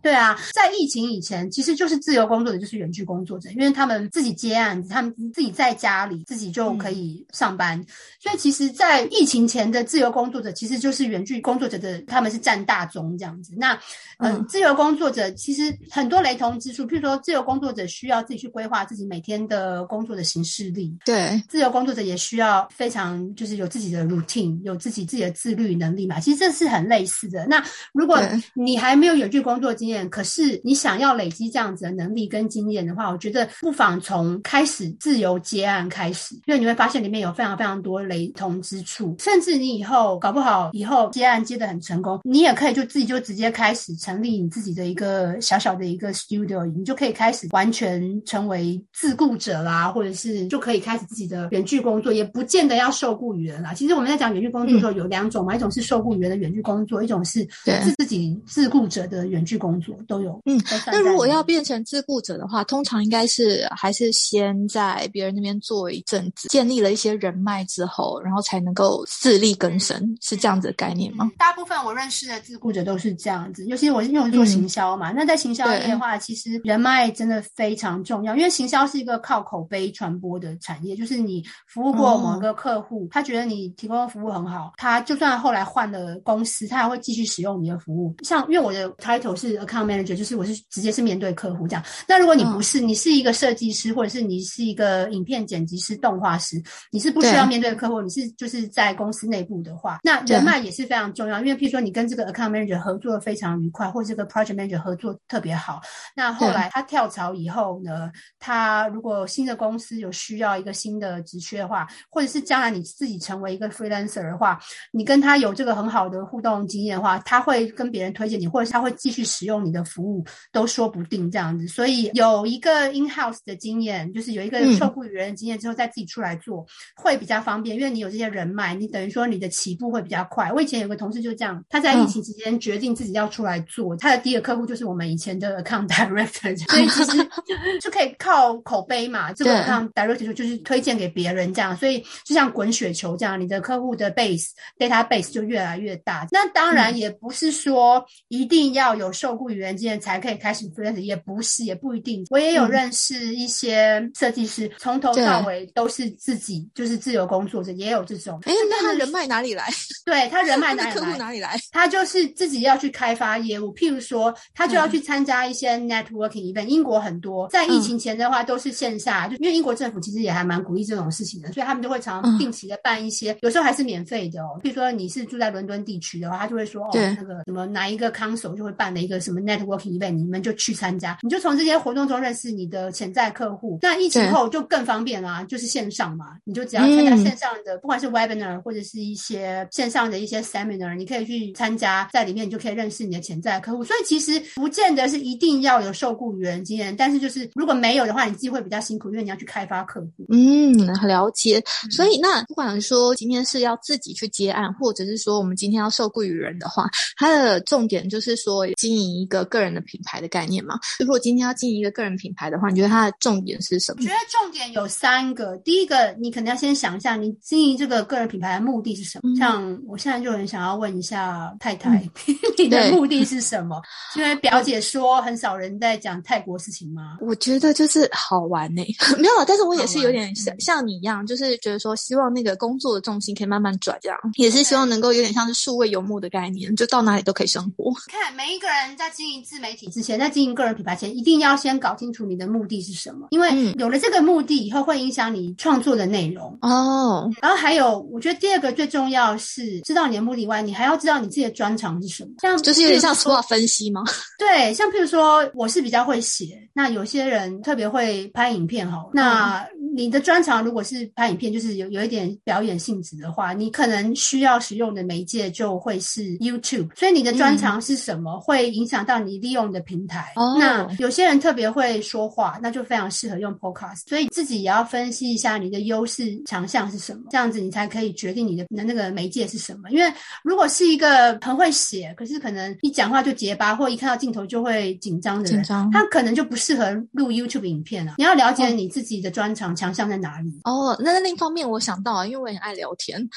对啊，在疫情以前，其实就是自由工作者，就是远距工作者，因为他们自己接案子，他们自己在家里自己就可以上班。所以，其实，在疫情前的自由工作者，其实就是远距工作者的，他们是占大宗这样子。那，嗯，自由工作者其实很多雷同之处，譬如说，自由工作者需要自己去规划自己每天的工作的形式力。对，自由工作者也需要非常就是有自己的 routine，有自己自己的自律能力嘛。其实这是很类似的。那如果你还没有远距工作经验，可是你想要累积这样子的能力跟经验的话，我觉得不妨从开始自由接案开始，因为你会发现里面有非常非常多雷同之处，甚至你以后搞不好以后接案接的很成功，你也可以就自己就直接开始成立你自己的一个小小的一个 studio，你就可以开始完全成为自雇者啦，或者是就可以开始自己的远距工作，也不见得要受雇于人啦。其实我们在讲远距工作的时候有两种嘛，一种是受雇于人的远距工作，一种是是自己自雇者的远距工作都有。嗯，那如果要变成自雇者的话，通常应该是还是先在别人那边做一阵子，建立了一些人脉之后，然后才能够自力更生，是这样子的概念吗？大部分我认识的自雇者都是这样子，尤其我因为我做行销嘛，那在行销业的话，其实人脉真的非常重要，因为行销是一个靠口碑传播的产业，就是你服务过某一个客户，他觉得你提供的服务很好，他就算后来换了公司，他还会继续使用你的服务。像因为我的 title 是 account manager，就是我是直接是面对客户这样。那如果你不是，你是一个设计师，或者是你是一个影片剪辑师、动画师，你是不需要面对客户，你是就是在公司内部的话，那人脉也是非常重要。因为譬如说你跟这个 account manager 合作的非常愉快，或者这个 project manager 合作特别好，那后来他跳槽以后呢，他如果新的公司有需要一个新的职缺的话，或者是将来你自己成为一个 freelancer 的话，你跟他有这个很好的互动经验的话，他会跟别人推荐你，或者是他会继续使用你的服务，都说不定这样子。所以有一个 in house 的经验，就是有一个受雇于人的经验之后，再自己出来做会比较方便，因为你有这些人脉，你等于说你的起步会比较快。我以前有个同事就这样，他在疫情期间决定自己要出来做，他的第一个客户就是我们以前的 account director，所以其实 就可以靠口碑嘛，这个 account director 就是推荐给别人这样，所以就像滚雪球这样，你的客户的 base database 就越来越大。那当然也不是说一定要有受雇于人经验才可以开始 freelance，也不是，也不一定。我也有认识一些设计师，从头到尾都是自己就是自由工作者，也有这种。哎，那他人脉哪里来？对他人脉 哪里来？客户哪里来？他就是自己要去开发业务，譬如说，他就要去参加一些 networking event。英国很多，在疫情前的话都是线下，就因为英国政府其实也还蛮鼓励这种事情的，所以他们就会常定期的办一些，有时候还是免费的哦。譬如说你是住在伦敦地区的话，他就会说哦，那个什么哪一个 council 就会办的一个什么 networking event，你们就去参加，你就从这些活动中认识你的潜在客户。那疫情后就更方便啦，就是线上嘛，你就只要参加线上的，不管是 webinar 或者是一些线上的一些 seminar，你可以去参加，在里面你就可以认识你的潜在客户。所以其实不见得是一定要有受雇于人经验，但是就是如果没有的话，你自己会比较辛苦，因为你要去开发客户。嗯，很了解。所以那不管说今天是要自己去接案，或者是说我们今天要受雇于人的话，它的重点就是说经营一个个人的品牌的概念嘛。如果今天要经营一个个人品牌的话，你觉得它的重点是什么？我觉得重点有三个。第一个，你可能要先想一下，你经营这个个人品牌的目的是什么？像我现在就很想要问一下太太，你的目的是什么？因为表姐说很少人在讲泰国事情吗？我觉得就是好玩呢，没有，但是我也是有点像像你一样，就是觉得说希望那个工作的重心可以慢慢转，这样也是希望能够有点像是数位游牧的概念，就到哪里都可以生活。看每一个人在经营自媒体之前，在经营个人品牌前，一定要先搞清楚你的目的是什么，因为有了这个目的以后，会影响你创作的内容哦。然后还有，我觉得第二个最重要是知道你的目的以外，你还要知道你自己的专长是什么，像就是有点像 SWOT 分析吗？对，像譬如说我是比较会写，那有些人特别会拍影片哈，那。你的专长如果是拍影片，就是有有一点表演性质的话，你可能需要使用的媒介就会是 YouTube。所以你的专长是什么，会影响到你利用你的平台。哦那有些人特别会说话，那就非常适合用 Podcast。所以自己也要分析一下你的优势强项是什么，这样子你才可以决定你的那那个媒介是什么。因为如果是一个很会写，可是可能一讲话就结巴，或一看到镜头就会紧张的人，他可能就不适合录 YouTube 影片啊。你要了解你自己的专长。强项在哪里？哦，那另一方面，我想到啊，因为我很爱聊天。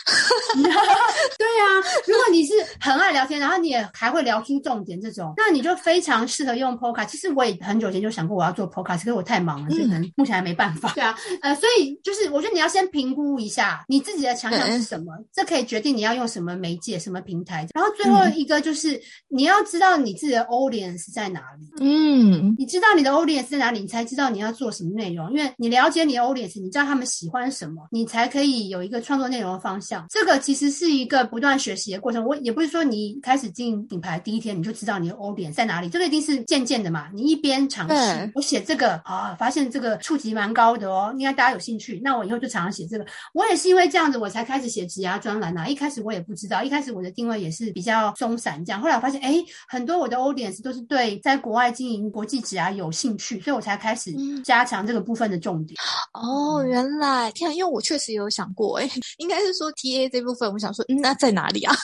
对啊，如果你是很爱聊天，然后你也还会聊出重点这种，那你就非常适合用 Podcast。其实我也很久前就想过我要做 Podcast，可是我太忙了，所以可能目前还没办法。对啊，呃，所以就是我觉得你要先评估一下你自己的强项是什么，这可以决定你要用什么媒介、什么平台。然后最后一个就是你要知道你自己的 audience 在哪里。嗯，你知道你的 audience 在哪里，你才知道你要做什么内容。因为你了解你的 audience，。你知道他们喜欢什么，你才可以有一个创作内容的方向。这个其实是一个不断学习的过程。我也不是说你开始进品牌第一天你就知道你的欧点在哪里，这个一定是渐渐的嘛。你一边尝试，我写这个啊，发现这个触及蛮高的哦，应该大家有兴趣。那我以后就常常写这个。我也是因为这样子，我才开始写职涯专栏呐。一开始我也不知道，一开始我的定位也是比较松散这样。后来我发现，哎，很多我的 audience 都是对在国外经营国际职涯有兴趣，所以我才开始加强这个部分的重点。哦，原来天，因为我确实有想过，哎，应该是说 T A 这部分，我想说，嗯，那在哪里啊？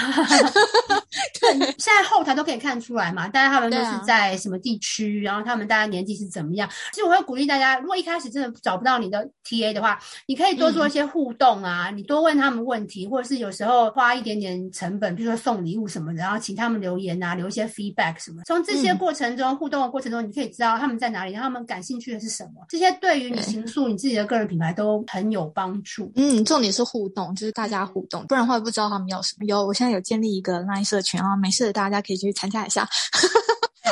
对，现在后台都可以看出来嘛，大家他们都是在什么地区，然后他们大家年纪是怎么样。其实我会鼓励大家，如果一开始真的找不到你的 T A 的话，你可以多做一些互动啊，你多问他们问题，或者是有时候花一点点成本，比如说送礼物什么的，然后请他们留言啊，留一些 feedback 什么。从这些过程中互动的过程中，你可以知道他们在哪里，然后他们感兴趣的是什么。这些对于你形塑你自己的个人品牌都很有帮助。嗯，重点是互动，就是大家互动，不然的话不知道他们要什么。有，我现在有建立一个 Line 社群啊，没事的大家可以去参加一下。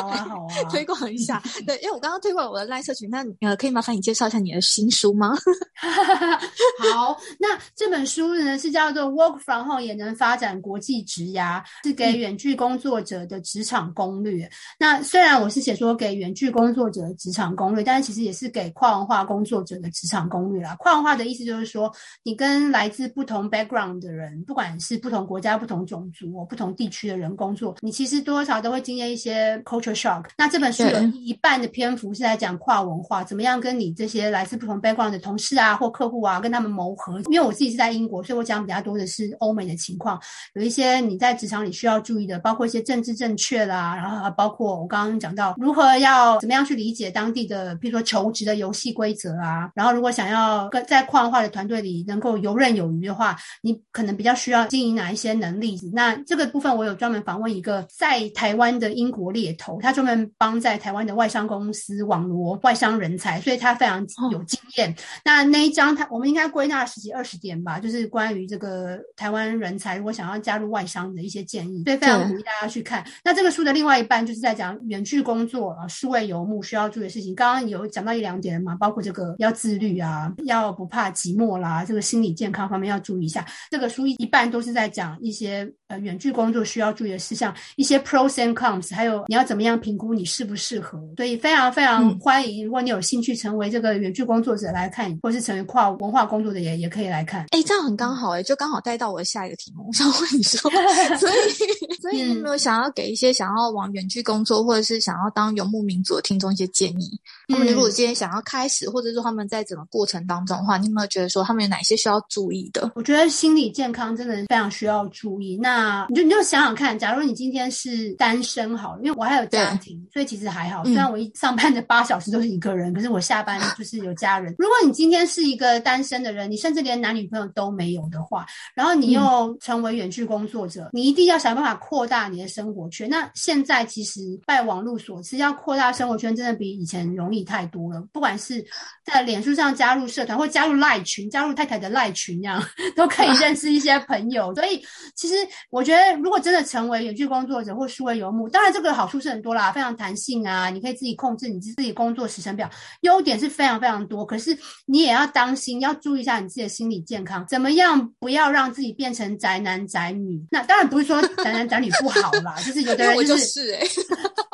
好啊，好啊，推广一下。对，因为我刚刚推广我的赖社群，那呃，可以麻烦你介绍一下你的新书吗？好，那这本书呢是叫做《Work from Home 也能发展国际职涯》，是给远距工作者的职场攻略。那虽然我是写说给远距工作者的职场攻略，但是其实也是给跨文化工作者的职场攻略啦。跨文化的意思就是说，你跟来自不同 background 的人，不管是不同国家、不同种族、不同地区的人工作，你其实多少都会经验一些 culture shock。那这本书有一半的篇幅是在讲跨文化，怎么样跟你这些来自不同 background 的同事啊或客户啊，跟他们谋合。因为我自己是在英国，所以我讲比较多的是欧美的情况，有一些你在职场里需要注意的，包括一些政治正确啦，然后包括我刚刚讲到如何要怎么样去理解当地的，比如说求职的游戏规则啊。然后如果想要跟在跨文化的团队里能够游刃有余的话，你可能比较需要经营哪一些能力？那这个部分我有专门访问一个在台湾的英国猎头，他专门帮在台湾的外商公司网罗外商人才，所以他非常有经验。那那一章他我们应该归纳十几二十点吧，就是关于这个台湾人才如果想要加入外商的一些建议，所以非常鼓励大家去看。那这个书的另外一半就是在讲远距工作啊，数位游牧需要注意的事情。刚刚有讲到一两点嘛，包括这个要自律啊，要不怕寂寞啦，这个心理健康方面要注意一下。这个书一半都是在讲一些呃远距工作需要注意的事项，一些 pros and cons，还有你要怎么样评估你适不适合。所以非常非常欢迎，如果你有兴趣成为这个远距工作者来看，或是成为跨文化工作的也也可以来看。哎，这样很刚好哎，就刚好带到我的下一个题目，我想问你说，所以 所以你有没有想要给一些想要往远距工作，或者是想要当游牧民族的听众一些建议？他们如果今天想要开始，或者说他们在整个过程当中的话，你有没有觉得说他们有哪些需要注意的？我觉得心理健康真的非常需要注意。那你就你就想想看，假如你今天是单身好，因为我还有家庭，所以其实还好。虽然我一上班的八小时都是一个人，可是我下班就是有家人。如果你今天是一个单身的人，你甚至连男女朋友都没有的话，然后你又成为远距工作者，你一定要想办法扩大你的生活圈。那现在其实拜网络所赐，要扩大生活圈真的比以前容易太多了。不管是在脸书上加入社团，或加入赖群，加入太太的赖群，这样 都可以认识一些朋友。所以其实我觉得，如果真的成为远距工作者或数位游牧，当然这个好处是很多啦，非常弹性啊，你可以自己控制你自己工作时程表，优点是非常非常多。可是你也要当心，要注意一下你自己的心理健康，怎么样不要让自己变成宅男宅女？那当然不是说宅男宅女不好啦，就是有的人就是哎，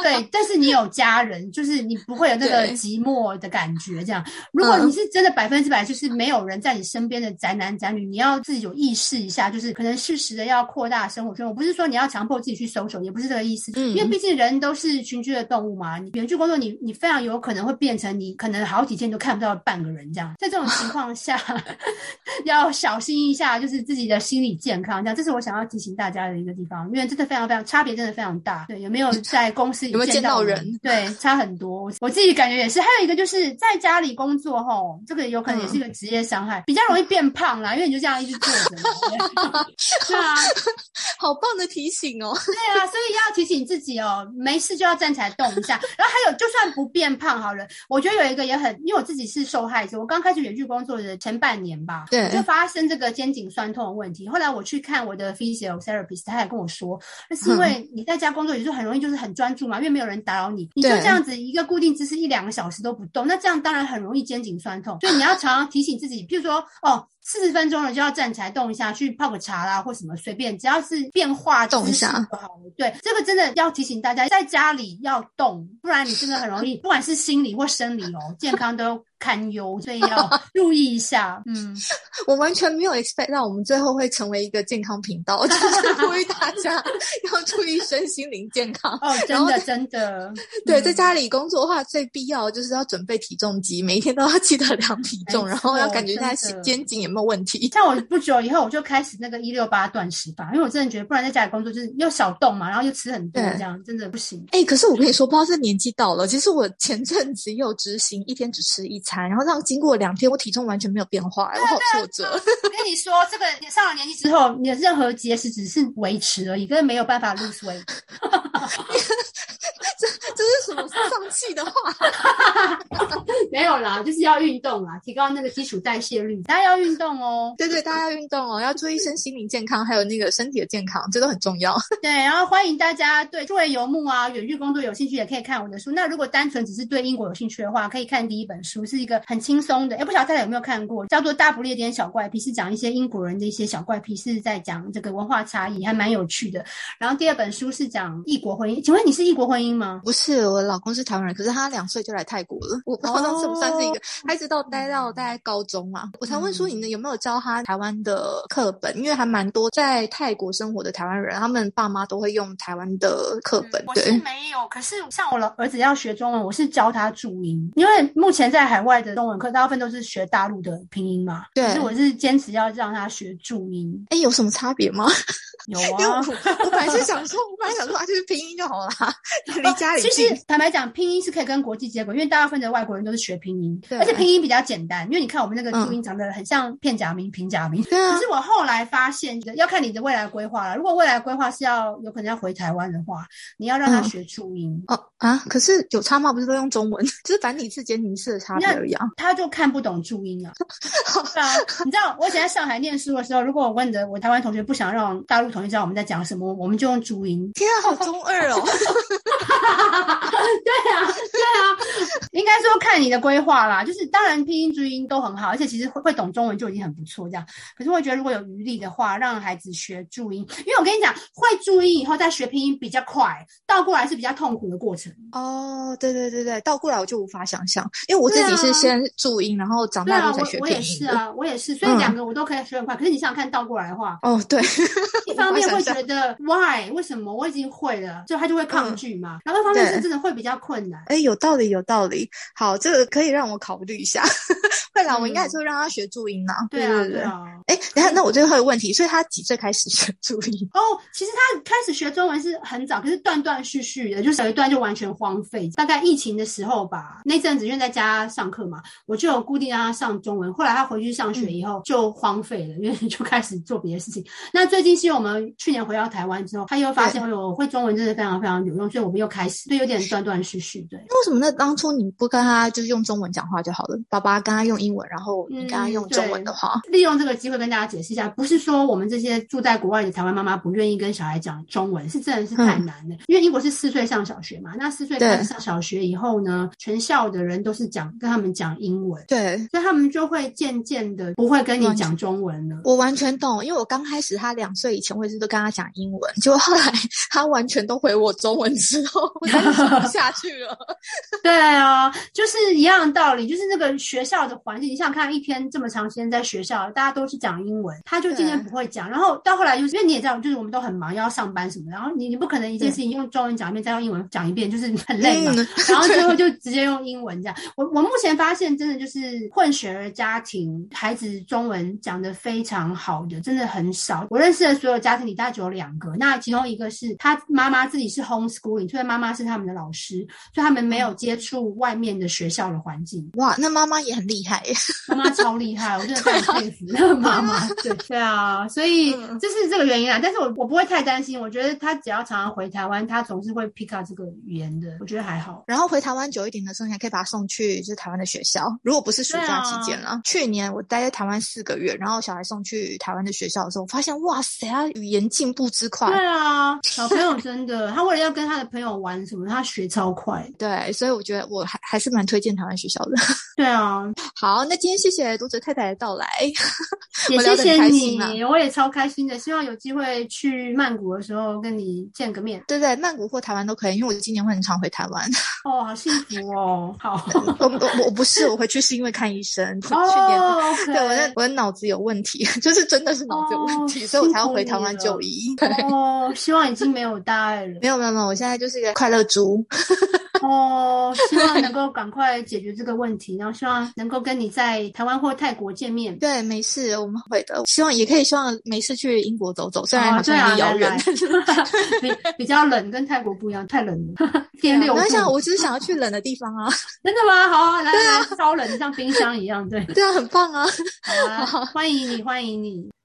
对，但是你有家人，就是你不会有那个寂寞的感觉。这样，如果你是真的百分之百就是没有人在你身边的宅男宅女，你要自己有意识一下，就是可能适时的要扩大生活圈。我不是说你要强迫自己去收手，也不是这个意思。嗯，因为毕竟人都是群居的动物嘛，你远距工作，你你非常有可能会变成你可能好几天都看不到半个人这样。在这种 情况下，要小心一下，就是自己的心理健康。这样，这是我想要提醒大家的一个地方，因为真的非常非常差别，真的非常大。对，有没有在公司里 有没有见到人？对，差很多。我自己感觉也是。还有一个就是在家里工作吼，这个有可能也是一个职业伤害，比较容易变胖啦，因为你就这样一直坐着。对啊，好棒的提醒哦。对啊，所以要提醒自己哦，没事就要站起来动一下。然后还有，就算不变胖好了，我觉得有一个也很，因为我自己是受害者，我刚开始远距工作的前半年吧，对，就发生这个肩颈酸痛的问题。后来我去看我的 physiotherapist，他也跟我说，那是因为你在家工作，也就很容易就是很专注嘛，因为没有人打扰你，你就这样子一个固定姿势一两个小时都不动，那这样当然很容易肩颈酸痛。所以你要常常提醒自己，譬如说，哦。四十分钟了就要站起来动一下，去泡个茶啦，或什么随便，只要是变化动一下就好了。对，这个真的要提醒大家，在家里要动，不然你真的很容易，不管是心理或生理哦，健康都堪忧，所以要注意一下。嗯，我完全没有 expect 到我们最后会成为一个健康频道，就是 呼吁大家要注意身心灵健康。哦，真的真的，对，在家里工作的话，最必要就是要准备体重机，每一天都要记得量体重，然后要感觉一下肩颈有。没有问题。像我不久以后，我就开始那个一六八断食法，因为我真的觉得，不然在家里工作就是又小动嘛，然后又吃很多，这样真的不行。哎，可是我跟你说，不知道是年纪到了，其实我前阵子又执行一天只吃一餐，然后这样经过两天，我体重完全没有变化，我好挫折。我跟你说，这个你上了年纪之后，你的任何节食只是维持而已，根本没有办法 lose weight。这这是什么上放弃的话，没有啦，就是要运动啦，提高那个基础代谢率。大家要运动哦，对对，大家要运动哦，要注意身心灵健康，还有那个身体的健康，这都很重要。对，然后欢迎大家对作为游牧啊、远距工作有兴趣，也可以看我的书。那如果单纯只是对英国有兴趣的话，可以看第一本书，是一个很轻松的。哎，不晓得大家有没有看过，叫做《大不列颠小怪癖》，是讲一些英国人的一些小怪癖，是在讲这个文化差异，还蛮有趣的。然后第二本书是讲异国婚姻，请问你是异国婚姻吗？不是，我老公是台湾人，可是他两岁就来泰国了。我不知道算不算是一个，他一直到待到大概高中嘛。我才问说你呢有没有教他台湾的课本？因为还蛮多在泰国生活的台湾人，他们爸妈都会用台湾的课本。我是没有，可是像我老儿子要学中文，我是教他注音，因为目前在海外的中文课大部分都是学大陆的拼音嘛。对，可是我是坚持要让他学注音。哎，有什么差别吗？有啊，我本来是想说，我本来想说啊，就是拼音就好了，离家里近。其实坦白讲，拼音是可以跟国际接轨，因为大部分的外国人都是学拼音，而且拼音比较简单。因为你看我们那个注音长得很像片假名、平假名。对啊。可是我后来发现，要看你的未来规划了。如果未来规划是要有可能要回台湾的话，你要让他学注音。哦啊，可是有差吗？不是都用中文，就是繁体字、简体字的差别而已啊。他就看不懂注音啊。对啊，你知道我以前在上海念书的时候，如果我问的我台湾同学不想让大陆同学知道我们在讲什么，我们就用注音。天啊，好中二哦！对啊，对啊，应该说看你的规划啦。就是当然拼音注音都很好，而且其实会会懂中文就已经很不错。这样，可是我觉得如果有余力的话，让孩子学注音，因为我跟你讲，会注音以后再学拼音比较快，倒过来是比较痛苦的过程。哦，对对对对，倒过来我就无法想象，因为我自己是先注音，然后长大后才学拼音。我也是啊，我也是，所以两个我都可以学很快。可是你想想看，倒过来的话，哦，对，一方面会觉得 why 为什么我已经会了，就他就会抗拒嘛。然后一方面是真的会比较困难。哎，有道理，有道理。好，这个可以让我考虑一下。会啦，我应该还是会让他学注音呢。对啊，对啊。哎，等下，那我最后一个问题，所以他几岁开始学注音？哦，其实他开始学中文是很早，可是断断续续的，就是有一段就完全荒废。大概疫情的时候吧，那阵子因为在家上课嘛，我就有固定让他上中文。后来他回去上学以后就荒废了，因为就开始做别的事情。那最近是我们去年回到台湾之后，他又发现我会中文真的非常非常有用，所以我们又开始，就有点断断续续。对，为什么那当初你不跟他就是用中文讲话就好了？爸爸跟他用英文，然后你跟他用中文的话，利用这个机会跟大家解释一下，不是说我们这些住在国外的台湾妈妈不愿意跟小孩讲中文，是真的是太难了。因为英国是四岁上小学嘛，那四岁开始上小学以后呢，全校的人都是讲跟他们讲英文，对，所以他们就会渐渐的不会跟你讲中文了。我完全懂，因为我刚开始他两岁以前，我也是都跟他讲英文，结果后来他完全都回我中文之后，我讲不下去了。对啊，就是一样的道理，就是那个学校的环境，你想看一天这么长时间在学校，大家都是讲英文，他就今天不会讲。然后到后来，就是因为你也知道，就是我们都很忙，要上班什么，然后你你不可能一件事情用中文讲一遍，再用英文讲一遍，就是很累嘛。然后最后就直接用英文这样。我我目前发现，真的就是混血儿家庭，孩子中文讲的非常好的，真的很少。我认识的所有家庭里，大概只有两个。那其中一个是他妈妈自己是 homeschooling，所以妈妈是他们的老师，所以他们没有接触外面的学校的环境。哇，那妈妈也很厉害，妈妈超厉害，我真的太佩服那个妈妈。对对啊，所以这是这个原因啊。但是我我不会太担心，我觉得他只要常常回台湾，他总是会 pick up 这个语言的，我觉得还好。然后回台湾久一点的时候，你还可以把他送去就是台湾的学校，如果不是暑假期间了。去年我待在台湾四个月，然后小孩送去台湾的学校的时候，我发现哇塞，他语言进步之快。对啊，小朋友真的，他为了要跟他的朋友玩什么，他学超快。对，所以我觉得我还还是蛮推荐台湾学校的。对啊，好，那今天谢谢读者太太的到来，也 谢谢你，我也超开心的。希望有机会去曼谷的时候跟你见个面。对对，曼谷或台湾都可以，因为我今年会很常回台湾。哦，好幸福哦！好，我我我不是我回去是因为看医生。去年对我的我的脑子有问题，就是真的是脑子有问题，所以我才要回台湾就医。哦，希望已经没有大碍了。没有没有没有，我现在就是一个快乐猪。哦，希望能够赶快解决这个问题，然后希望能够跟你在台湾或泰国见面。对，没事，我们会的。希望也可以希望没事去英国走走，虽然好像有点遥远，比比较冷，跟泰国不一样，太冷了，天六度。我想，我只是想要去冷的地方啊。真的吗？好啊，来来，超冷，像冰箱一样，对。对啊，很棒啊。好啊，欢迎你，欢迎你。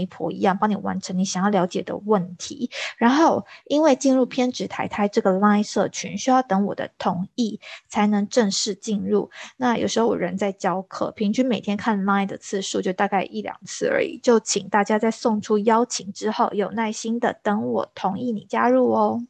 媒婆一样帮你完成你想要了解的问题，然后因为进入偏执台台这个 Line 社群需要等我的同意才能正式进入。那有时候我人在教课，平均每天看 Line 的次数就大概一两次而已，就请大家在送出邀请之后有耐心的等我同意你加入哦。